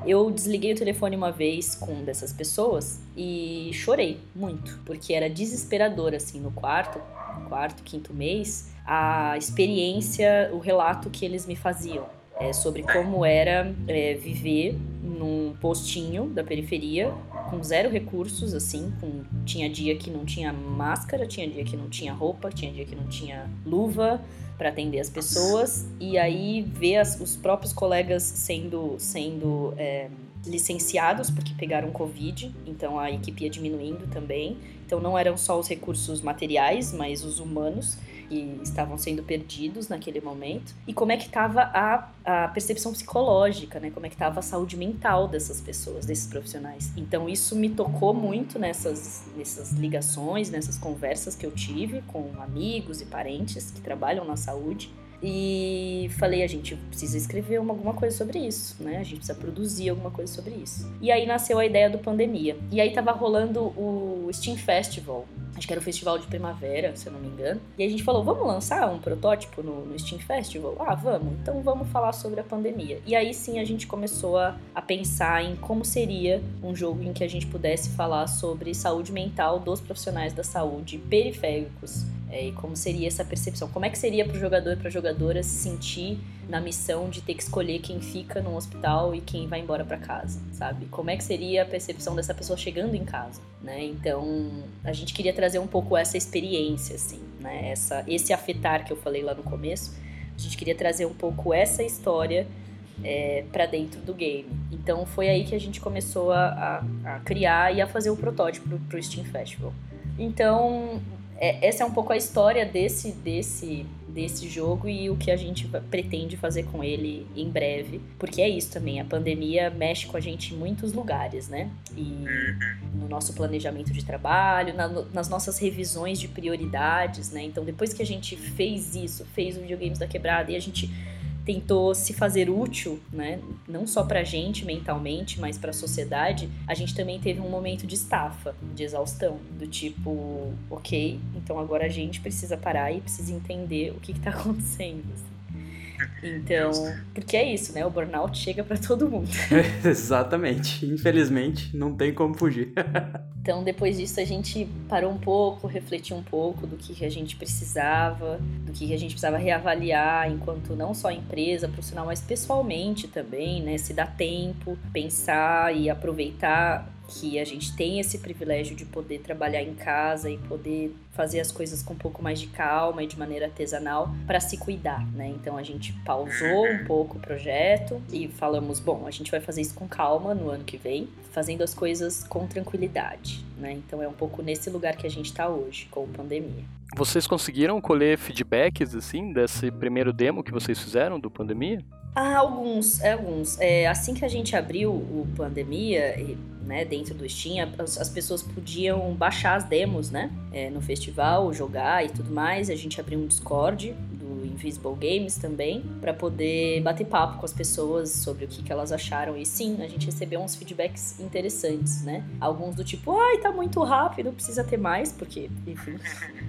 eu desliguei o telefone uma vez com um dessas pessoas e chorei muito, porque era desesperador assim no quarto, quarto, quinto mês, a experiência, o relato que eles me faziam é, sobre como era é, viver num postinho da periferia com zero recursos, assim, com, tinha dia que não tinha máscara, tinha dia que não tinha roupa, tinha dia que não tinha luva, para atender as pessoas e aí ver as, os próprios colegas sendo, sendo é, licenciados porque pegaram Covid, então a equipe ia diminuindo também. Então não eram só os recursos materiais, mas os humanos que estavam sendo perdidos naquele momento. E como é que estava a, a percepção psicológica, né? Como é que estava a saúde mental dessas pessoas, desses profissionais. Então isso me tocou muito nessas, nessas ligações, nessas conversas que eu tive com amigos e parentes que trabalham na saúde. E falei, a gente precisa escrever uma, alguma coisa sobre isso, né? A gente precisa produzir alguma coisa sobre isso. E aí nasceu a ideia do Pandemia. E aí tava rolando o Steam Festival, acho que era o festival de primavera, se eu não me engano. E a gente falou, vamos lançar um protótipo no, no, Steam Festival? Ah, vamos. Então vamos falar sobre a pandemia. E aí sim a gente começou a, a pensar em como seria um jogo em que a gente pudesse falar sobre saúde mental dos profissionais da saúde periféricos é, e como seria essa percepção? Como é que seria para o jogador e para a jogadora se sentir na missão de ter que escolher quem fica no hospital e quem vai embora para casa, sabe? Como é que seria a percepção dessa pessoa chegando em casa, né? Então, a gente queria trazer um pouco essa experiência, assim, né? Essa, esse afetar que eu falei lá no começo. A gente queria trazer um pouco essa história é, para dentro do game. Então foi aí que a gente começou a, a, a criar e a fazer o protótipo para o Steam Festival. Então é, essa é um pouco a história desse, desse, desse jogo e o que a gente pretende fazer com ele em breve. Porque é isso também, a pandemia mexe com a gente em muitos lugares, né? E uhum. no nosso planejamento de trabalho, na, nas nossas revisões de prioridades, né? Então, depois que a gente fez isso, fez o Videogames da Quebrada e a gente tentou se fazer útil, né? Não só pra gente mentalmente, mas pra sociedade, a gente também teve um momento de estafa, de exaustão, do tipo, ok, então agora a gente precisa parar e precisa entender o que, que tá acontecendo. Então, porque é isso, né? O burnout chega para todo mundo. Exatamente. Infelizmente, não tem como fugir. então, depois disso, a gente parou um pouco, refletiu um pouco do que a gente precisava, do que a gente precisava reavaliar enquanto não só empresa, profissional, mas pessoalmente também, né? Se dá tempo, pensar e aproveitar que a gente tem esse privilégio de poder trabalhar em casa e poder fazer as coisas com um pouco mais de calma e de maneira artesanal para se cuidar, né? Então a gente pausou um pouco o projeto e falamos, bom, a gente vai fazer isso com calma no ano que vem, fazendo as coisas com tranquilidade, né? Então é um pouco nesse lugar que a gente está hoje, com a pandemia. Vocês conseguiram colher feedbacks assim desse primeiro demo que vocês fizeram do pandemia? Ah, alguns, é, alguns. É, assim que a gente abriu o pandemia, né, dentro do Steam, as, as pessoas podiam baixar as demos, né, é, no festival, jogar e tudo mais. A gente abriu um Discord Invisible Games também, para poder bater papo com as pessoas sobre o que, que elas acharam. E sim, a gente recebeu uns feedbacks interessantes, né? Alguns do tipo, ai, tá muito rápido, precisa ter mais, porque, enfim,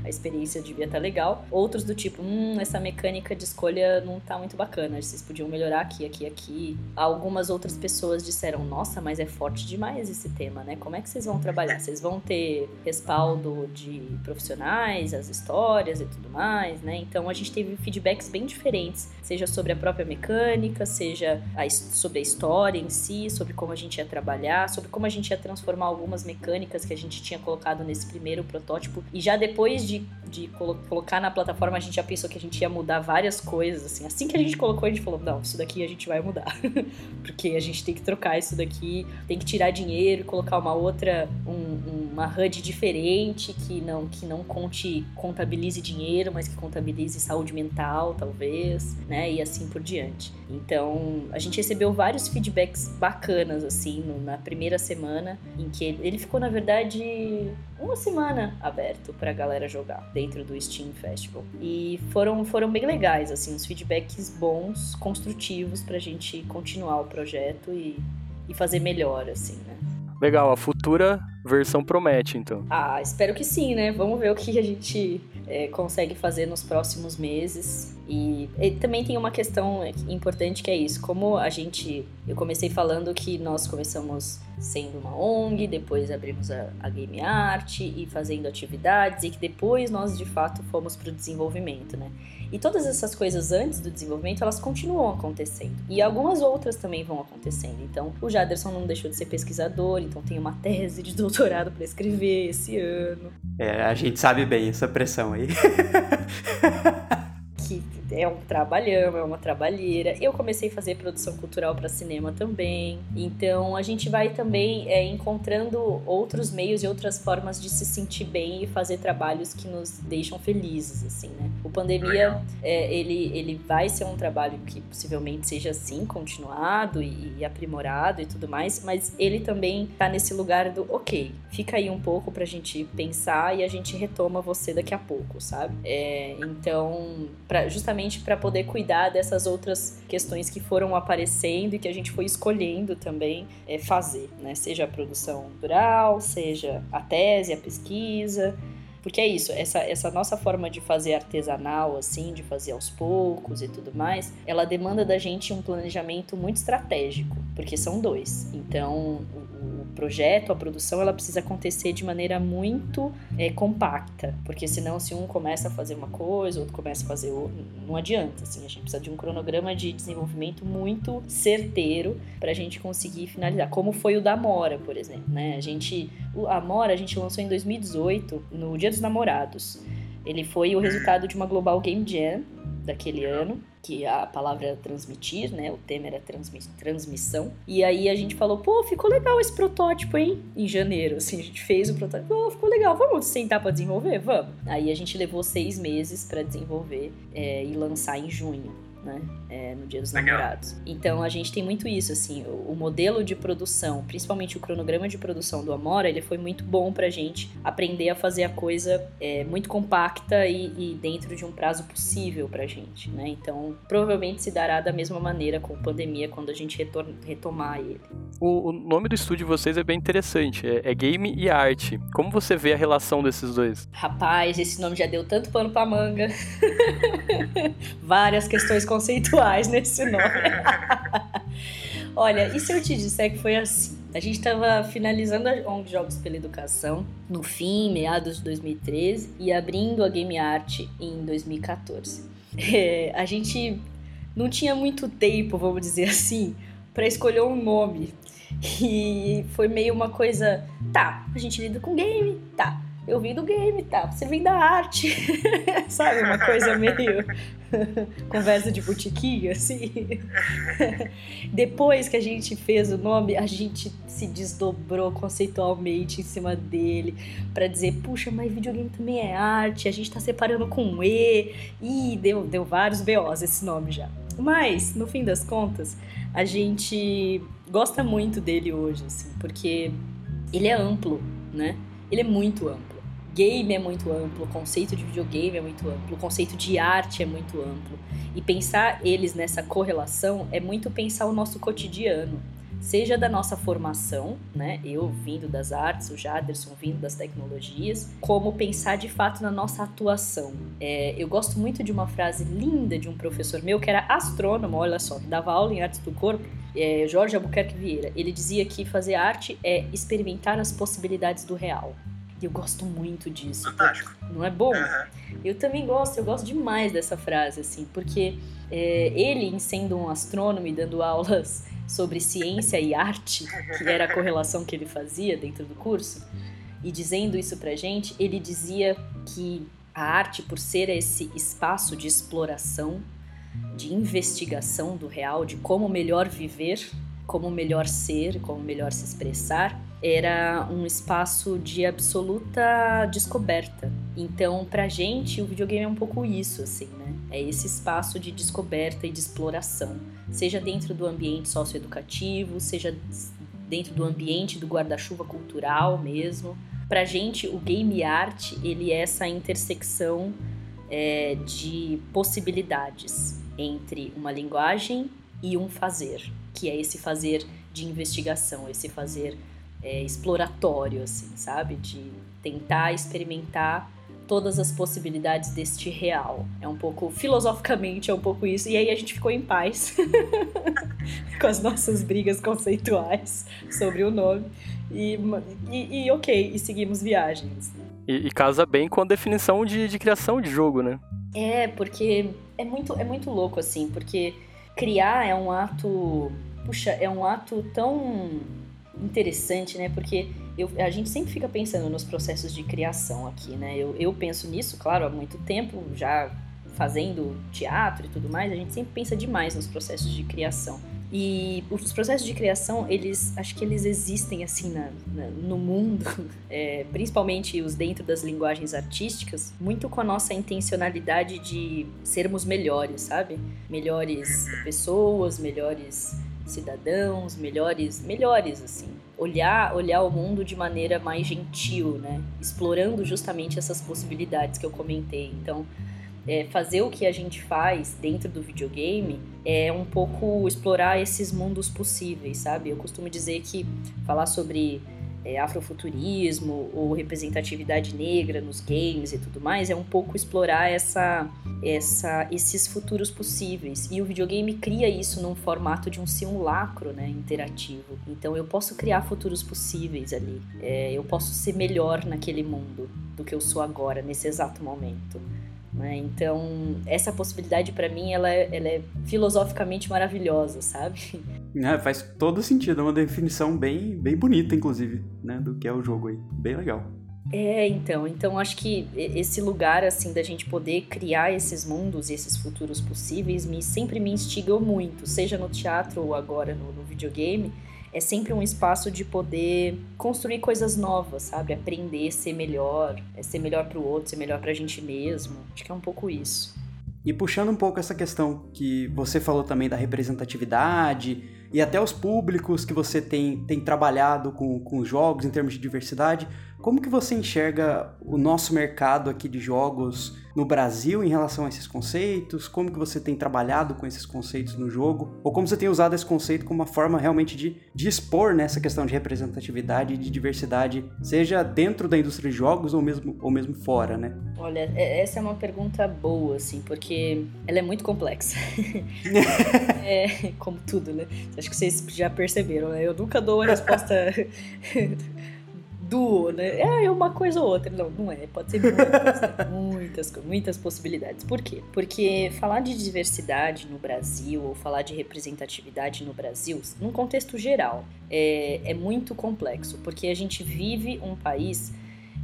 a experiência devia estar tá legal. Outros do tipo, hum, essa mecânica de escolha não tá muito bacana, vocês podiam melhorar aqui, aqui, aqui. Algumas outras pessoas disseram, nossa, mas é forte demais esse tema, né? Como é que vocês vão trabalhar? Vocês vão ter respaldo de profissionais, as histórias e tudo mais, né? Então a gente teve feedback feedbacks bem diferentes, seja sobre a própria mecânica, seja a, sobre a história em si, sobre como a gente ia trabalhar, sobre como a gente ia transformar algumas mecânicas que a gente tinha colocado nesse primeiro protótipo. E já depois de, de colo colocar na plataforma, a gente já pensou que a gente ia mudar várias coisas, assim. Assim que a gente colocou, a gente falou, não, isso daqui a gente vai mudar. Porque a gente tem que trocar isso daqui, tem que tirar dinheiro e colocar uma outra, um, uma HUD diferente que não, que não conte, contabilize dinheiro, mas que contabilize saúde mental talvez, né? E assim por diante. Então, a gente recebeu vários feedbacks bacanas, assim, no, na primeira semana, em que ele, ele ficou, na verdade, uma semana aberto pra galera jogar dentro do Steam Festival. E foram, foram bem legais, assim, os feedbacks bons, construtivos pra gente continuar o projeto e, e fazer melhor, assim, né? Legal, a futura versão promete, então. Ah, espero que sim, né? Vamos ver o que a gente é, consegue fazer nos próximos meses. E, e, também tem uma questão importante que é isso. Como a gente. Eu comecei falando que nós começamos sendo uma ONG, depois abrimos a, a Game Art e fazendo atividades, e que depois nós de fato fomos para o desenvolvimento, né? E todas essas coisas antes do desenvolvimento, elas continuam acontecendo. E algumas outras também vão acontecendo. Então, o Jaderson não deixou de ser pesquisador, então tem uma tese de doutorado para escrever esse ano. É, a gente sabe bem essa pressão aí. é um trabalhão, é uma trabalheira. Eu comecei a fazer produção cultural para cinema também. Então a gente vai também é, encontrando outros meios e outras formas de se sentir bem e fazer trabalhos que nos deixam felizes, assim, né? O Pandemia, é, ele, ele vai ser um trabalho que possivelmente seja assim, continuado e, e aprimorado e tudo mais, mas ele também tá nesse lugar do, ok, fica aí um pouco pra gente pensar e a gente retoma você daqui a pouco, sabe? É, então, pra, justamente justamente para poder cuidar dessas outras questões que foram aparecendo e que a gente foi escolhendo também é, fazer, né? Seja a produção cultural, seja a tese, a pesquisa, porque é isso, essa, essa nossa forma de fazer artesanal, assim, de fazer aos poucos e tudo mais, ela demanda da gente um planejamento muito estratégico, porque são dois. Então, o, o projeto, a produção, ela precisa acontecer de maneira muito é, compacta, porque senão, se um começa a fazer uma coisa, outro começa a fazer outra, não adianta, assim, a gente precisa de um cronograma de desenvolvimento muito certeiro para a gente conseguir finalizar, como foi o da Mora, por exemplo, né? A gente, a Mora a gente lançou em 2018, no dia dos Namorados. Ele foi o resultado de uma Global Game Jam daquele ano, que a palavra era transmitir, né? O tema era transmi transmissão. E aí a gente falou, pô, ficou legal esse protótipo, hein? Em janeiro, assim, a gente fez o protótipo, pô, ficou legal, vamos sentar para desenvolver? Vamos. Aí a gente levou seis meses para desenvolver é, e lançar em junho né? É, no Dia dos Legal. Namorados. Então a gente tem muito isso, assim, o, o, modelo de produção, principalmente o cronograma de produção do Amora, ele foi muito bom pra gente aprender a fazer a coisa é, muito compacta e, e, dentro de um prazo possível pra gente, né? Então provavelmente se dará da mesma maneira com a pandemia quando a gente retomar ele. O, o, nome do estúdio de vocês é bem interessante, é, é Game e Arte. Como você vê a relação desses dois? Rapaz, esse nome já deu tanto pano pra manga. Várias questões conceituais nesse nome. Olha, e se eu te disser que foi assim? A gente estava finalizando a ONG Jogos pela Educação no fim, meados de 2013, e abrindo a Game Art em 2014. É, a gente não tinha muito tempo, vamos dizer assim, para escolher um nome. E foi meio uma coisa, tá, a gente lida com game, tá, eu vim do game, tá, você vem da arte. Sabe, uma coisa meio conversa de botiquinha, assim. Depois que a gente fez o nome, a gente se desdobrou conceitualmente em cima dele para dizer, puxa, mas videogame também é arte, a gente tá separando com um E. E deu, deu vários BOs esse nome já. Mas, no fim das contas, a gente gosta muito dele hoje, assim, porque ele é amplo, né? Ele é muito amplo game é muito amplo, o conceito de videogame é muito amplo, o conceito de arte é muito amplo. E pensar eles nessa correlação é muito pensar o nosso cotidiano. Seja da nossa formação, né? Eu vindo das artes, o Jaderson vindo das tecnologias, como pensar de fato na nossa atuação. É, eu gosto muito de uma frase linda de um professor meu que era astrônomo, olha só, que dava aula em artes do corpo, é, Jorge Albuquerque Vieira. Ele dizia que fazer arte é experimentar as possibilidades do real. E eu gosto muito disso. Fantástico. Não é bom? Uhum. Eu também gosto, eu gosto demais dessa frase, assim, porque é, ele, sendo um astrônomo e dando aulas sobre ciência e arte, que era a correlação que ele fazia dentro do curso, e dizendo isso pra gente, ele dizia que a arte, por ser esse espaço de exploração, de investigação do real, de como melhor viver, como melhor ser, como melhor se expressar, era um espaço de absoluta descoberta. Então, pra gente, o videogame é um pouco isso, assim, né? É esse espaço de descoberta e de exploração, seja dentro do ambiente socioeducativo, seja dentro do ambiente do guarda-chuva cultural mesmo. Pra gente, o game art, ele é essa intersecção é, de possibilidades entre uma linguagem e um fazer, que é esse fazer de investigação, esse fazer é, exploratório, assim, sabe? De tentar experimentar todas as possibilidades deste real. É um pouco, filosoficamente, é um pouco isso. E aí a gente ficou em paz com as nossas brigas conceituais sobre o nome. E, e, e ok, e seguimos viagens. E, e, casa bem com a definição de, de criação de jogo, né? É, porque é muito, é muito louco, assim, porque criar é um ato. Puxa, é um ato tão interessante, né? Porque eu, a gente sempre fica pensando nos processos de criação aqui, né? Eu, eu penso nisso, claro, há muito tempo, já fazendo teatro e tudo mais, a gente sempre pensa demais nos processos de criação. E os processos de criação, eles acho que eles existem assim na, na, no mundo, é, principalmente os dentro das linguagens artísticas, muito com a nossa intencionalidade de sermos melhores, sabe? Melhores pessoas, melhores cidadãos, melhores, melhores assim. Olhar, olhar o mundo de maneira mais gentil, né? Explorando justamente essas possibilidades que eu comentei. Então, é, fazer o que a gente faz dentro do videogame é um pouco explorar esses mundos possíveis, sabe? Eu costumo dizer que falar sobre é, afrofuturismo ou representatividade negra nos games e tudo mais, é um pouco explorar essa, essa, esses futuros possíveis. E o videogame cria isso num formato de um simulacro né, interativo. Então eu posso criar futuros possíveis ali. É, eu posso ser melhor naquele mundo do que eu sou agora, nesse exato momento. Né? Então, essa possibilidade para mim ela é, ela é, filosoficamente maravilhosa, sabe? É, faz todo sentido, é uma definição bem, bem bonita, inclusive, né, do que é o jogo aí. Bem legal. É, então, então acho que esse lugar assim da gente poder criar esses mundos e esses futuros possíveis me sempre me instigou muito, seja no teatro ou agora no, no videogame. É sempre um espaço de poder construir coisas novas, sabe? Aprender, ser melhor, é ser melhor para o outro, ser melhor para a gente mesmo. Acho que é um pouco isso. E puxando um pouco essa questão que você falou também da representatividade e até os públicos que você tem, tem trabalhado com, com os jogos em termos de diversidade, como que você enxerga o nosso mercado aqui de jogos no Brasil em relação a esses conceitos? Como que você tem trabalhado com esses conceitos no jogo? Ou como você tem usado esse conceito como uma forma realmente de, de expor nessa questão de representatividade e de diversidade, seja dentro da indústria de jogos ou mesmo, ou mesmo fora, né? Olha, é, essa é uma pergunta boa, assim, porque ela é muito complexa. é, como tudo, né? Acho que vocês já perceberam, né? Eu nunca dou a resposta duo, né? É uma coisa ou outra. Não, não é. Pode ser muitas, né? muitas, muitas possibilidades. Por quê? Porque falar de diversidade no Brasil ou falar de representatividade no Brasil, num contexto geral, é, é muito complexo, porque a gente vive um país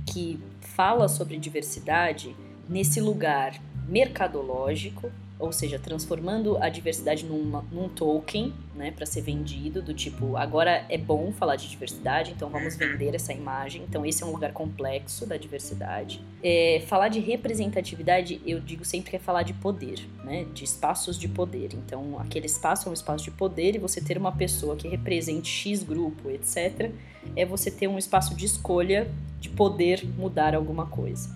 que fala sobre diversidade nesse lugar mercadológico, ou seja, transformando a diversidade numa, num token, né, para ser vendido, do tipo, agora é bom falar de diversidade, então vamos uhum. vender essa imagem. Então, esse é um lugar complexo da diversidade. É, falar de representatividade, eu digo sempre que é falar de poder, né, de espaços de poder. Então, aquele espaço é um espaço de poder e você ter uma pessoa que represente X grupo, etc., é você ter um espaço de escolha de poder mudar alguma coisa.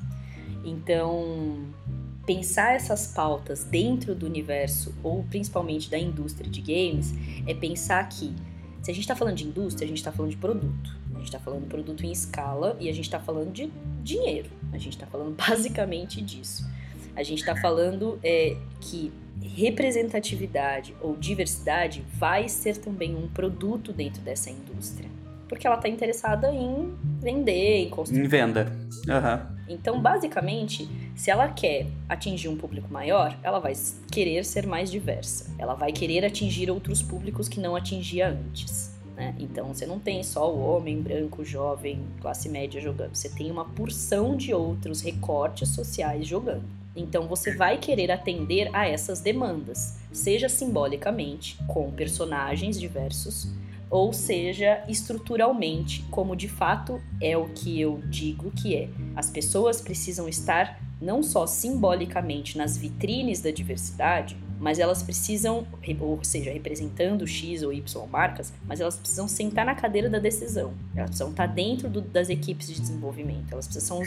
Então, pensar essas pautas dentro do universo ou principalmente da indústria de games é pensar que se a gente está falando de indústria, a gente está falando de produto. A gente está falando de produto em escala e a gente está falando de dinheiro. A gente está falando basicamente disso. A gente está falando é, que representatividade ou diversidade vai ser também um produto dentro dessa indústria. Porque ela está interessada em vender, em construir. Em venda. Uhum. Então, basicamente, se ela quer atingir um público maior, ela vai querer ser mais diversa. Ela vai querer atingir outros públicos que não atingia antes. Né? Então, você não tem só o homem branco, jovem, classe média jogando. Você tem uma porção de outros recortes sociais jogando. Então, você vai querer atender a essas demandas, seja simbolicamente, com personagens diversos, ou seja, estruturalmente, como de fato é o que eu digo que é. As pessoas precisam estar não só simbolicamente nas vitrines da diversidade, mas elas precisam, ou seja, representando X ou Y marcas, mas elas precisam sentar na cadeira da decisão. Elas precisam estar dentro do, das equipes de desenvolvimento. Elas precisam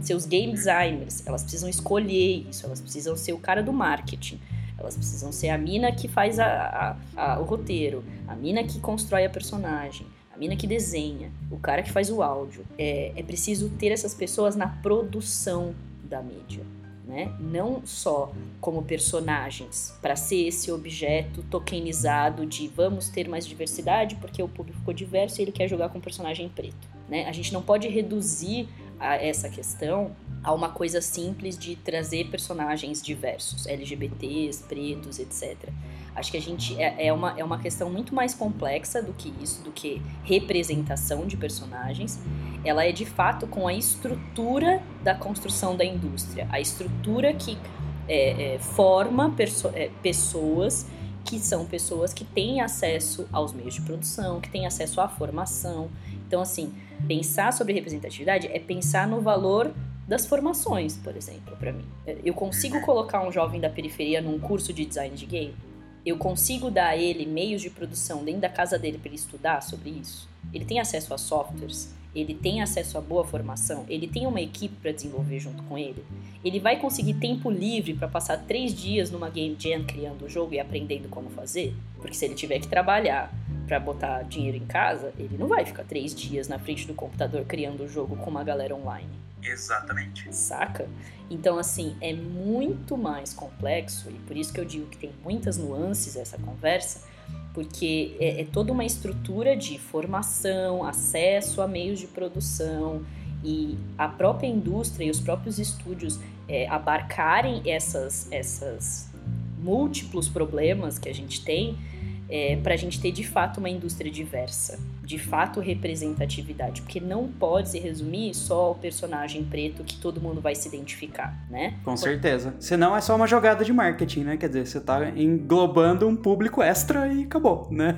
ser os game designers. Elas precisam escolher isso. Elas precisam ser o cara do marketing. Elas precisam ser a mina que faz a, a, a, o roteiro, a mina que constrói a personagem, a mina que desenha, o cara que faz o áudio. É, é preciso ter essas pessoas na produção da mídia. Né? Não só como personagens, para ser esse objeto tokenizado de vamos ter mais diversidade porque o público ficou diverso e ele quer jogar com um personagem preto. Né? A gente não pode reduzir essa questão a uma coisa simples de trazer personagens diversos, LGBTs, pretos, etc. Acho que a gente é, é, uma, é uma questão muito mais complexa do que isso, do que representação de personagens. Ela é de fato com a estrutura da construção da indústria, a estrutura que é, é, forma é, pessoas que são pessoas que têm acesso aos meios de produção, que têm acesso à formação. Então, assim, pensar sobre representatividade é pensar no valor das formações, por exemplo, para mim. Eu consigo colocar um jovem da periferia num curso de design de game? Eu consigo dar a ele meios de produção dentro da casa dele para ele estudar sobre isso? Ele tem acesso a softwares? Ele tem acesso a boa formação? Ele tem uma equipe para desenvolver junto com ele? Ele vai conseguir tempo livre para passar três dias numa game jam criando o jogo e aprendendo como fazer? Porque se ele tiver que trabalhar para botar dinheiro em casa, ele não vai ficar três dias na frente do computador criando o jogo com uma galera online. Exatamente. Saca? Então, assim, é muito mais complexo, e por isso que eu digo que tem muitas nuances essa conversa, porque é, é toda uma estrutura de formação, acesso a meios de produção, e a própria indústria e os próprios estúdios é, abarcarem essas, essas múltiplos problemas que a gente tem é, para a gente ter de fato uma indústria diversa. De fato representatividade, porque não pode se resumir só ao personagem preto que todo mundo vai se identificar, né? Com certeza. Senão é só uma jogada de marketing, né? Quer dizer, você tá englobando um público extra e acabou, né?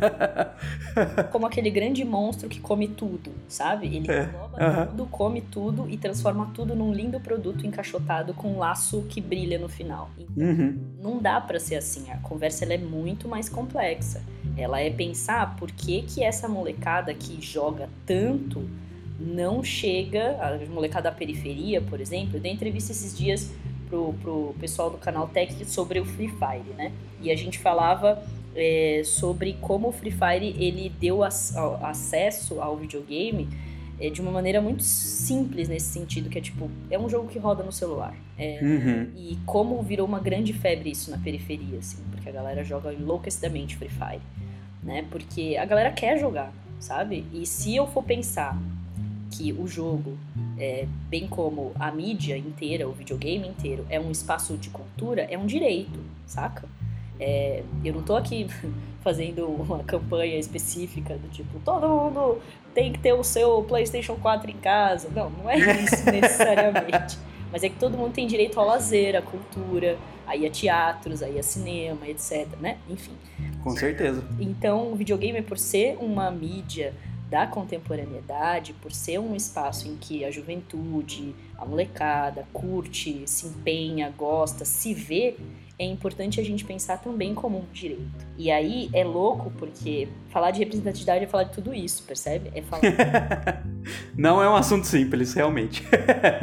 Como aquele grande monstro que come tudo, sabe? Ele é. engloba uhum. tudo, come tudo e transforma tudo num lindo produto encaixotado com um laço que brilha no final. Então, uhum. não dá para ser assim. A conversa é muito mais complexa. Ela é pensar por que que essa molecada que joga tanto não chega, a molecada da periferia, por exemplo, eu dei entrevista esses dias pro, pro pessoal do canal Tech sobre o Free Fire, né? E a gente falava é, sobre como o Free Fire ele deu ac acesso ao videogame é, de uma maneira muito simples nesse sentido, que é tipo, é um jogo que roda no celular. É, uhum. E como virou uma grande febre isso na periferia, assim, porque a galera joga enlouquecidamente Free Fire, né? Porque a galera quer jogar, sabe? E se eu for pensar que o jogo, é, bem como a mídia inteira, o videogame inteiro, é um espaço de cultura, é um direito, saca? É, eu não tô aqui fazendo uma campanha específica do tipo, todo mundo tem que ter o seu PlayStation 4 em casa. Não, não é isso necessariamente. Mas é que todo mundo tem direito ao lazer, à cultura, aí a teatros, aí a cinema, etc, né? Enfim. Com certeza. Então, o videogame, por ser uma mídia da contemporaneidade, por ser um espaço em que a juventude, a molecada curte, se empenha, gosta, se vê, é importante a gente pensar também como um direito. E aí é louco porque falar de representatividade é falar de tudo isso, percebe? É falar. Não é um assunto simples, realmente.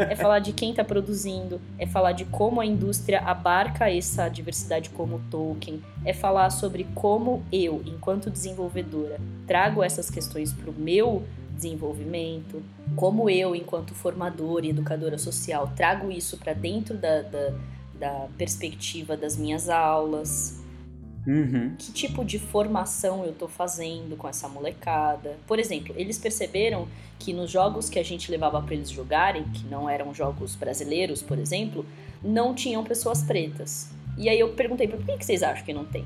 é falar de quem está produzindo, é falar de como a indústria abarca essa diversidade como token, é falar sobre como eu, enquanto desenvolvedora, trago essas questões para o meu desenvolvimento, como eu, enquanto formadora e educadora social, trago isso para dentro da, da da perspectiva das minhas aulas. Uhum. Que tipo de formação eu estou fazendo com essa molecada? Por exemplo, eles perceberam que nos jogos que a gente levava para eles jogarem, que não eram jogos brasileiros, por exemplo, não tinham pessoas pretas. E aí eu perguntei, por que vocês acham que não tem?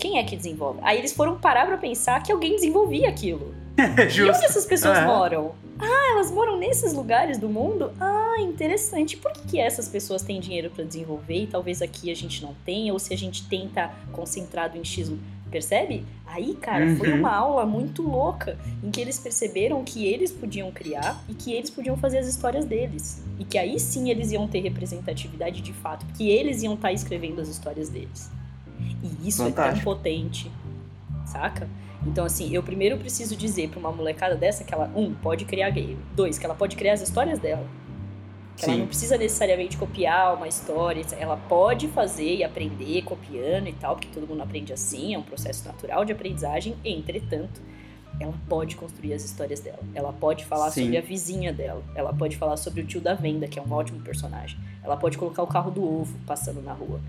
Quem é que desenvolve? Aí eles foram parar para pensar que alguém desenvolvia aquilo. e onde essas pessoas uhum. moram? Ah, elas moram nesses lugares do mundo? Ah, interessante. Por que, que essas pessoas têm dinheiro para desenvolver e talvez aqui a gente não tenha? Ou se a gente tenta concentrado em X percebe? Aí, cara, uhum. foi uma aula muito louca em que eles perceberam que eles podiam criar e que eles podiam fazer as histórias deles. E que aí sim eles iam ter representatividade de fato, que eles iam estar tá escrevendo as histórias deles. E isso Fantástico. é tão potente, saca? Então, assim, eu primeiro preciso dizer para uma molecada dessa que ela, um, pode criar game. Dois, que ela pode criar as histórias dela. Que Sim. ela não precisa necessariamente copiar uma história. Ela pode fazer e aprender copiando e tal, porque todo mundo aprende assim, é um processo natural de aprendizagem. Entretanto, ela pode construir as histórias dela. Ela pode falar Sim. sobre a vizinha dela. Ela pode falar sobre o tio da venda, que é um ótimo personagem. Ela pode colocar o carro do ovo passando na rua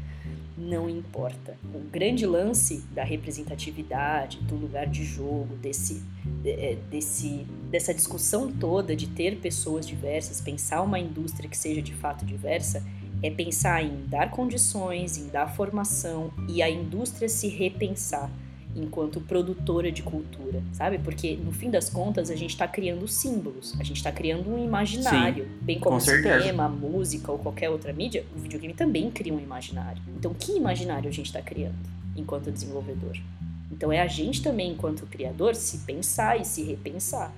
não importa. O grande lance da representatividade, do lugar de jogo, desse, é, desse, dessa discussão toda de ter pessoas diversas, pensar uma indústria que seja de fato diversa, é pensar em dar condições, em dar formação e a indústria se repensar enquanto produtora de cultura, sabe? Porque no fim das contas a gente está criando símbolos, a gente está criando um imaginário, Sim, bem como o cinema, música ou qualquer outra mídia, o videogame também cria um imaginário. Então, que imaginário a gente está criando enquanto desenvolvedor? Então, é a gente também, enquanto criador, se pensar e se repensar.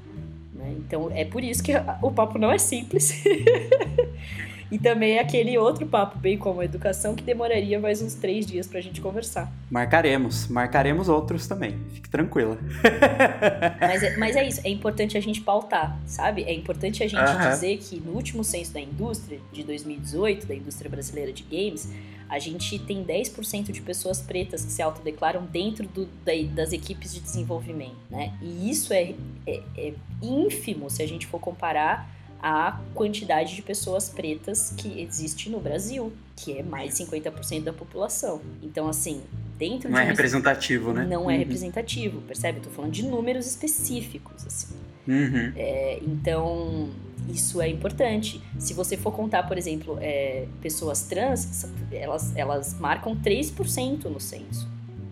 Né? Então, é por isso que o papo não é simples. E também aquele outro papo, bem como a educação, que demoraria mais uns três dias pra gente conversar. Marcaremos, marcaremos outros também, fique tranquila. mas, é, mas é isso, é importante a gente pautar, sabe? É importante a gente uhum. dizer que no último censo da indústria, de 2018, da indústria brasileira de games, a gente tem 10% de pessoas pretas que se autodeclaram dentro do, da, das equipes de desenvolvimento, né? E isso é, é, é ínfimo se a gente for comparar a quantidade de pessoas pretas que existe no Brasil, que é mais de 50% da população. Então, assim, dentro não de é representativo, né? Não é uhum. representativo, percebe? Tô falando de números específicos, assim. Uhum. É, então, isso é importante. Se você for contar, por exemplo, é, pessoas trans, elas, elas marcam 3% no censo.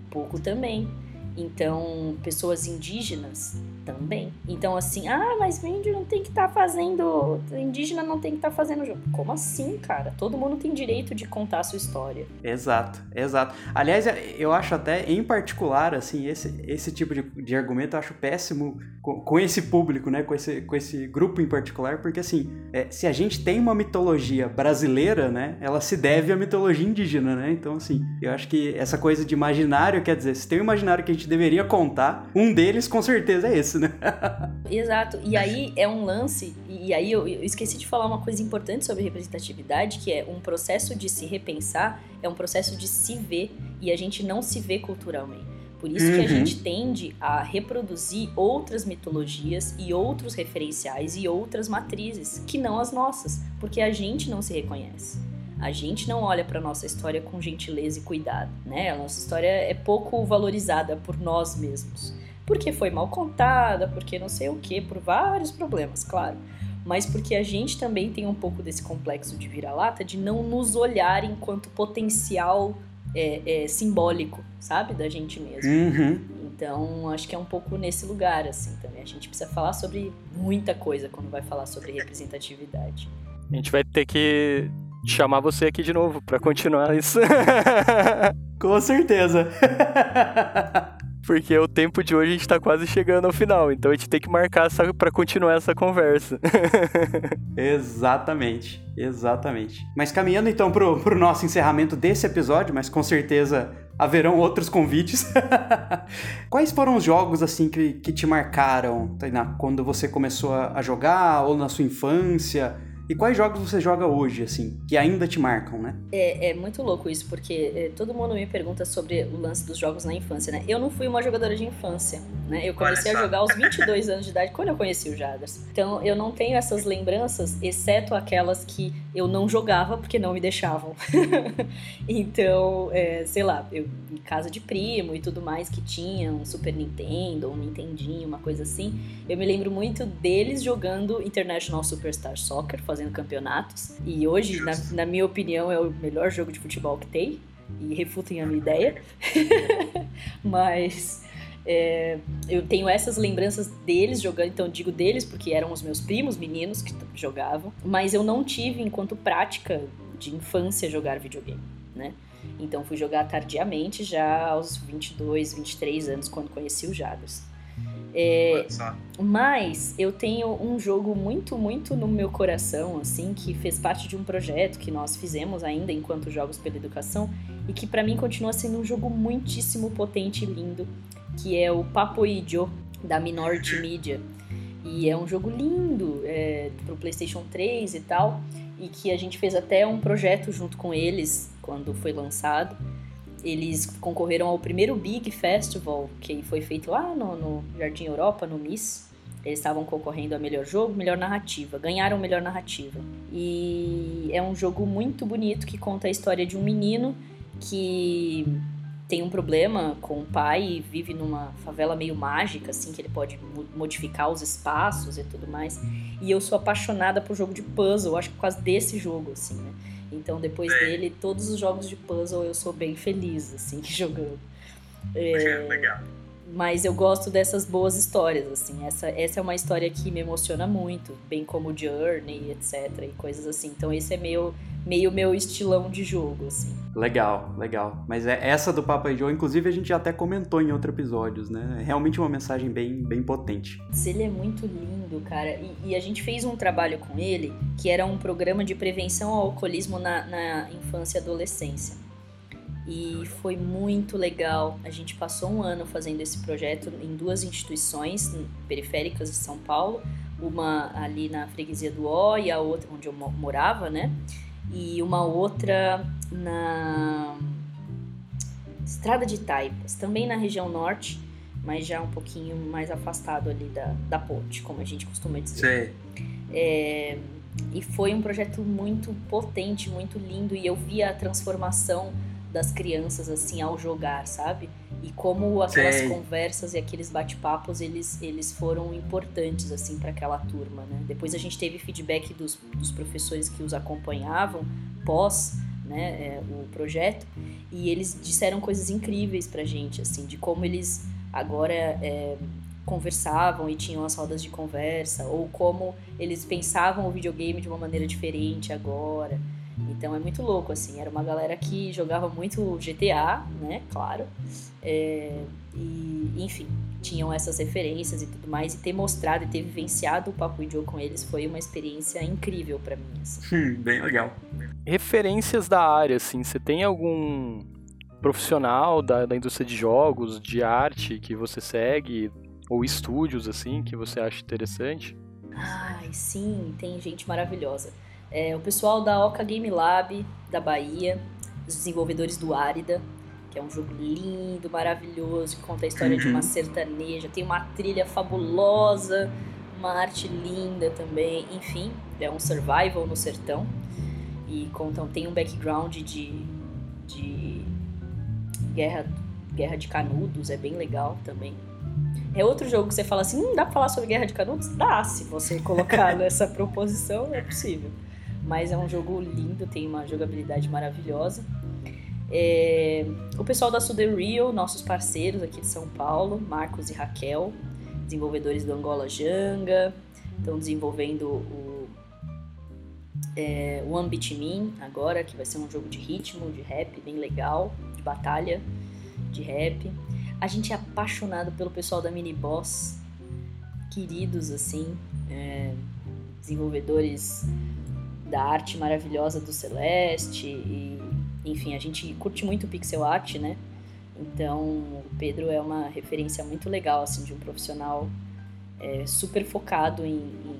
Pouco também. Então, pessoas indígenas Também. Então, assim, ah, mas índio não tem que estar tá fazendo. Indígena não tem que estar tá fazendo jogo. Como assim, cara? Todo mundo tem direito de contar a sua história. Exato, exato. Aliás, eu acho até, em particular, assim, esse, esse tipo de, de argumento eu acho péssimo com, com, esse público, né? Com esse, com esse grupo em particular, porque assim, é, se a gente tem uma mitologia brasileira, né? Ela se deve à mitologia indígena, né? Então, assim, eu acho que essa coisa de imaginário, quer dizer, se tem um imaginário que a gente deveria contar, um deles com certeza é esse, né? Exato. E aí é um lance, e aí eu, eu esqueci de falar uma coisa importante sobre representatividade, que é um processo de se repensar, é um processo de se ver, e a gente não se vê culturalmente. Por isso uhum. que a uhum. gente tende a reproduzir outras mitologias e outros referenciais e outras matrizes que não as nossas, porque a gente não se reconhece. A gente não olha para nossa história com gentileza e cuidado, né? A nossa história é pouco valorizada por nós mesmos. Porque foi mal contada, porque não sei o que, por vários problemas, claro. Mas porque a gente também tem um pouco desse complexo de vira-lata de não nos olhar enquanto potencial é, é, simbólico, sabe? Da gente mesmo. Uhum. Então, acho que é um pouco nesse lugar, assim, também. A gente precisa falar sobre muita coisa quando vai falar sobre representatividade. A gente vai ter que chamar você aqui de novo para continuar isso. Com certeza. Porque o tempo de hoje a gente tá quase chegando ao final, então a gente tem que marcar para continuar essa conversa. exatamente, exatamente. Mas caminhando então pro, pro nosso encerramento desse episódio, mas com certeza haverão outros convites. Quais foram os jogos assim que, que te marcaram, Tainá, quando você começou a jogar ou na sua infância? E quais jogos você joga hoje, assim, que ainda te marcam, né? É, é muito louco isso, porque é, todo mundo me pergunta sobre o lance dos jogos na infância, né? Eu não fui uma jogadora de infância, né? Eu comecei a jogar aos 22 anos de idade quando eu conheci o Jadas. Então eu não tenho essas lembranças, exceto aquelas que eu não jogava porque não me deixavam. então, é, sei lá, eu em casa de primo e tudo mais que tinha um Super Nintendo, um Nintendinho, uma coisa assim, eu me lembro muito deles jogando International Superstar Soccer, fazendo fazendo campeonatos. E hoje, na, na minha opinião, é o melhor jogo de futebol que tem. E refutem a minha ideia. Mas é, eu tenho essas lembranças deles jogando, então digo deles porque eram os meus primos meninos que jogavam, mas eu não tive enquanto prática de infância jogar videogame, né? Então fui jogar tardiamente, já aos 22, 23 anos, quando conheci o Jadas. É, mas eu tenho um jogo muito, muito no meu coração, assim, que fez parte de um projeto que nós fizemos ainda enquanto Jogos pela Educação e que para mim continua sendo um jogo muitíssimo potente e lindo, que é o Papo Idio, da Minority Media. E é um jogo lindo, é, pro PlayStation 3 e tal, e que a gente fez até um projeto junto com eles quando foi lançado eles concorreram ao primeiro Big Festival, que foi feito lá no, no Jardim Europa, no Nice. Eles estavam concorrendo a melhor jogo, melhor narrativa. Ganharam melhor narrativa. E é um jogo muito bonito que conta a história de um menino que tem um problema com o pai e vive numa favela meio mágica, assim, que ele pode modificar os espaços e tudo mais. E eu sou apaixonada por jogo de puzzle, acho que por causa desse jogo, assim, né? Então, depois é. dele, todos os jogos de puzzle eu sou bem feliz, assim, jogando. É, legal. Mas eu gosto dessas boas histórias, assim. Essa, essa é uma história que me emociona muito, bem como Journey, etc. E coisas assim. Então, esse é meio, meio meu estilão de jogo, assim. Legal, legal. Mas é essa do Papa Joe, inclusive, a gente já até comentou em outros episódios, né? É realmente uma mensagem bem, bem potente. Ele é muito lindo, cara. E, e, a gente fez um trabalho com ele, que era um programa de prevenção ao alcoolismo na, na infância e adolescência e foi muito legal. A gente passou um ano fazendo esse projeto em duas instituições periféricas de São Paulo, uma ali na freguesia do Ó e a outra onde eu morava, né? E uma outra na Estrada de Taipas, também na região norte, mas já um pouquinho mais afastado ali da, da ponte, como a gente costuma dizer. Sim. É, e foi um projeto muito potente, muito lindo, e eu vi a transformação das crianças assim ao jogar, sabe? E como aquelas Sei. conversas e aqueles bate-papos eles, eles foram importantes assim para aquela turma, né? Depois a gente teve feedback dos, dos professores que os acompanhavam pós né, é, o projeto e eles disseram coisas incríveis pra gente assim de como eles agora é, conversavam e tinham as rodas de conversa, ou como eles pensavam o videogame de uma maneira diferente agora. Então é muito louco, assim. Era uma galera que jogava muito GTA, né? Claro. É, e, enfim, tinham essas referências e tudo mais. E ter mostrado e ter vivenciado o Papo Joe com eles foi uma experiência incrível para mim. Assim. Hum, bem legal. Referências da área, assim. Você tem algum profissional da, da indústria de jogos, de arte que você segue? Ou estúdios, assim, que você acha interessante? Ai, sim, tem gente maravilhosa. É, o pessoal da Oca Game Lab da Bahia, os desenvolvedores do Árida, que é um jogo lindo, maravilhoso, que conta a história uhum. de uma uhum. sertaneja, tem uma trilha fabulosa, uma arte linda também, enfim, é um survival no sertão e contam tem um background de, de guerra guerra de canudos, é bem legal também. É outro jogo que você fala assim, hum, dá pra falar sobre guerra de canudos? Dá, se você colocar nessa proposição, é possível. Mas é um jogo lindo, tem uma jogabilidade maravilhosa. É, o pessoal da Suder Real, nossos parceiros aqui de São Paulo, Marcos e Raquel, desenvolvedores do Angola Janga, estão desenvolvendo o é, One Beat Me agora, que vai ser um jogo de ritmo, de rap bem legal, de batalha, de rap. A gente é apaixonado pelo pessoal da Mini Boss, queridos assim, é, desenvolvedores da arte maravilhosa do Celeste e enfim, a gente curte muito pixel art, né? Então, o Pedro é uma referência muito legal, assim, de um profissional é, super focado em, em,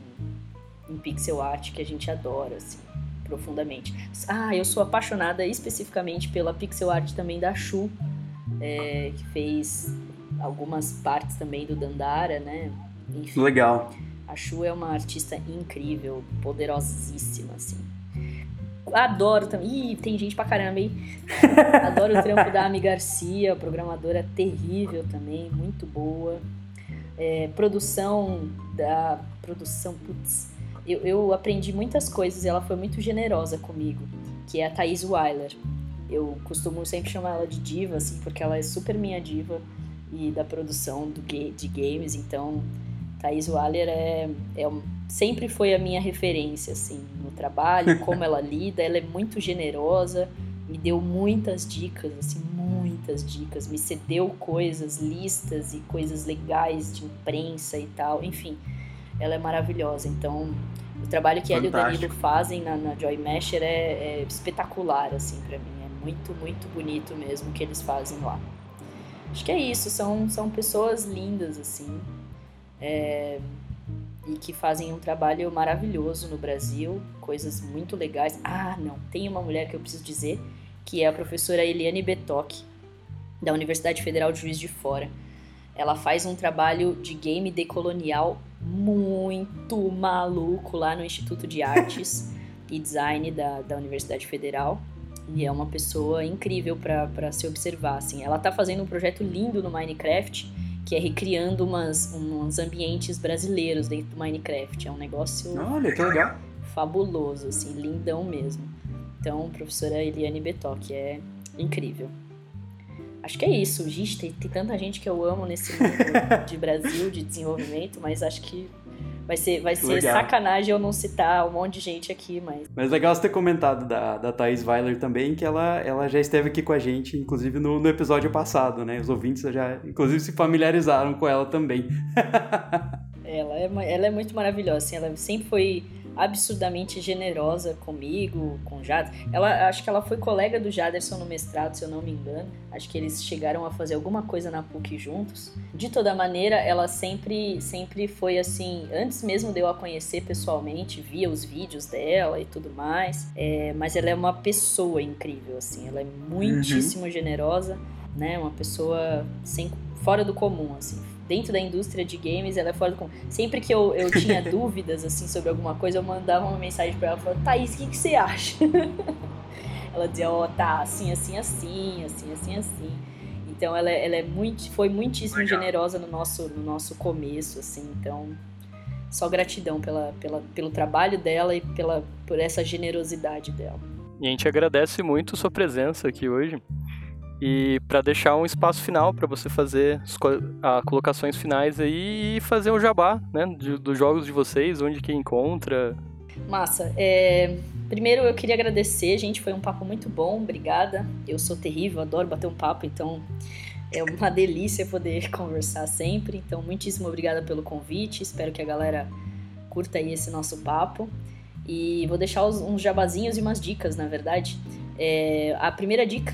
em, pixel art que a gente adora, assim, profundamente. Ah, eu sou apaixonada especificamente pela pixel art também da Shu, é, que fez algumas partes também do Dandara, né? Enfim, legal. A Shu é uma artista incrível, poderosíssima, assim. Adoro também. Ih, tem gente pra caramba, hein? Adoro o trampo da Ami Garcia, programadora terrível também, muito boa. É, produção da. Produção, putz. Eu, eu aprendi muitas coisas e ela foi muito generosa comigo, que é a Thaís Weiler. Eu costumo sempre chamar ela de diva, assim, porque ela é super minha diva e da produção do, de games, então Thaís Weiler é, é sempre foi a minha referência, assim, no trabalho, como ela lida, ela é muito generosa, me deu muitas dicas, assim, muitas dicas, me cedeu coisas, listas e coisas legais de imprensa e tal, enfim, ela é maravilhosa, então o trabalho que ela e o Danilo fazem na, na Joy Masher é, é espetacular, assim, para mim, é muito, muito bonito mesmo o que eles fazem lá. Acho que é isso, são, são pessoas lindas, assim, é, e que fazem um trabalho maravilhoso no Brasil, coisas muito legais. Ah, não, tem uma mulher que eu preciso dizer, que é a professora Eliane Betoc, da Universidade Federal de Juiz de Fora. Ela faz um trabalho de game decolonial muito maluco lá no Instituto de Artes e Design da, da Universidade Federal. E é uma pessoa incrível para se observar. Assim. Ela está fazendo um projeto lindo no Minecraft que é recriando umas, uns ambientes brasileiros dentro do Minecraft. É um negócio Olha, que legal. fabuloso, assim, lindão mesmo. Então, professora Eliane Betoc, é incrível. Acho que é isso. Gente, tem, tem tanta gente que eu amo nesse mundo de Brasil, de desenvolvimento, mas acho que Vai ser, vai ser sacanagem eu não citar um monte de gente aqui, mas. Mas legal você ter comentado da, da Thaís Weiler também, que ela, ela já esteve aqui com a gente, inclusive no, no episódio passado, né? Os ouvintes já, inclusive, se familiarizaram com ela também. ela, é, ela é muito maravilhosa, assim, ela sempre foi absurdamente generosa comigo, com o Jader. Ela, acho que ela foi colega do Jaderson no mestrado, se eu não me engano. Acho que eles chegaram a fazer alguma coisa na PUC juntos. De toda maneira, ela sempre, sempre foi assim, antes mesmo de eu a conhecer pessoalmente, via os vídeos dela e tudo mais. É, mas ela é uma pessoa incrível, assim. Ela é muitíssimo uhum. generosa, né? Uma pessoa sem, fora do comum, assim dentro da indústria de games, ela é fora do comum. Sempre que eu, eu tinha dúvidas, assim, sobre alguma coisa, eu mandava uma mensagem pra ela, falando, Thaís, o que, que você acha? ela dizia, ó, oh, tá, assim, assim, assim, assim, assim, assim. Então, ela, ela é muito, foi muitíssimo Legal. generosa no nosso, no nosso começo, assim, então... Só gratidão pela, pela, pelo trabalho dela e pela, por essa generosidade dela. E a gente agradece muito sua presença aqui hoje. E para deixar um espaço final para você fazer as colocações finais aí e fazer o jabá, né, dos jogos de vocês, onde que encontra. Massa. É... Primeiro eu queria agradecer, gente, foi um papo muito bom, obrigada. Eu sou terrível, adoro bater um papo, então é uma delícia poder conversar sempre. Então, muitíssimo obrigada pelo convite. Espero que a galera curta aí esse nosso papo. E vou deixar uns jabazinhos e umas dicas, na verdade. É, a primeira dica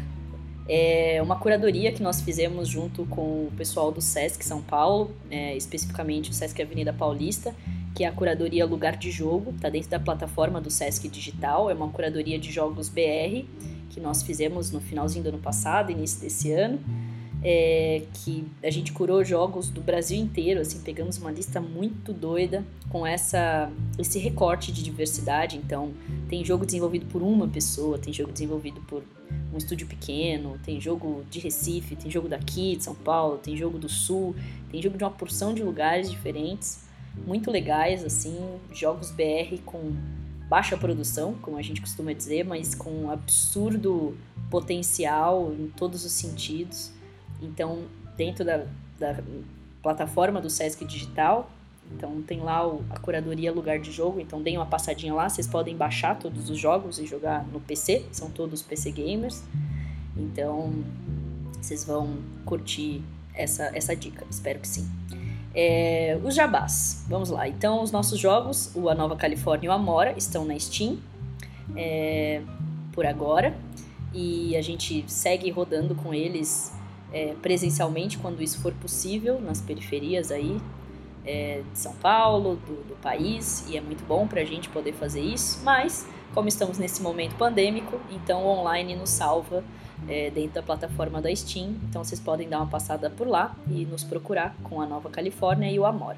é uma curadoria que nós fizemos junto com o pessoal do Sesc São Paulo, é, especificamente o Sesc Avenida Paulista, que é a curadoria Lugar de Jogo, está dentro da plataforma do Sesc Digital, é uma curadoria de jogos BR que nós fizemos no finalzinho do ano passado, início desse ano é, que a gente curou jogos do Brasil inteiro, assim, pegamos uma lista muito doida com essa esse recorte de diversidade. Então, tem jogo desenvolvido por uma pessoa, tem jogo desenvolvido por um estúdio pequeno, tem jogo de Recife, tem jogo daqui, de São Paulo, tem jogo do Sul, tem jogo de uma porção de lugares diferentes, muito legais, assim, jogos BR com baixa produção, como a gente costuma dizer, mas com um absurdo potencial em todos os sentidos. Então, dentro da, da plataforma do Sesc Digital, então tem lá o, a curadoria lugar de jogo, então deem uma passadinha lá, vocês podem baixar todos os jogos e jogar no PC, são todos PC gamers. Então vocês vão curtir essa, essa dica, espero que sim. É, os jabás, vamos lá. Então os nossos jogos, o A Nova Califórnia e o Amora, estão na Steam é, por agora e a gente segue rodando com eles é, presencialmente quando isso for possível, nas periferias aí é, de São Paulo, do, do país, e é muito bom para a gente poder fazer isso, mas como estamos nesse momento pandêmico, então o online nos salva é, dentro da plataforma da Steam, então vocês podem dar uma passada por lá e nos procurar com a Nova Califórnia e o Amor.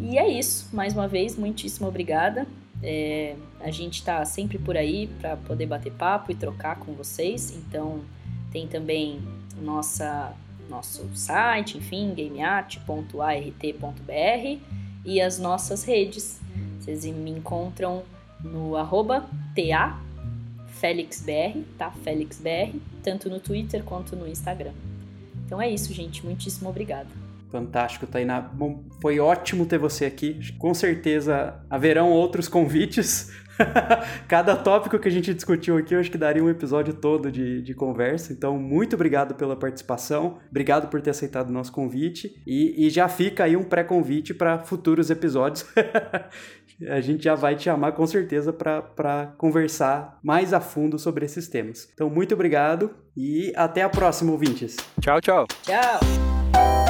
E é isso, mais uma vez, muitíssimo obrigada. É, a gente está sempre por aí para poder bater papo e trocar com vocês, então tem também nossa, nosso site, enfim, gameart.art.br e as nossas redes. Vocês me encontram no arroba TA FélixBR, tá? FélixBR, tanto no Twitter quanto no Instagram. Então é isso, gente. Muitíssimo obrigada. Fantástico, Tainá. Bom, foi ótimo ter você aqui. Com certeza haverão outros convites Cada tópico que a gente discutiu aqui, eu acho que daria um episódio todo de, de conversa. Então, muito obrigado pela participação. Obrigado por ter aceitado o nosso convite. E, e já fica aí um pré-convite para futuros episódios. a gente já vai te chamar com certeza para conversar mais a fundo sobre esses temas. Então, muito obrigado e até a próxima, ouvintes. Tchau, tchau. Tchau.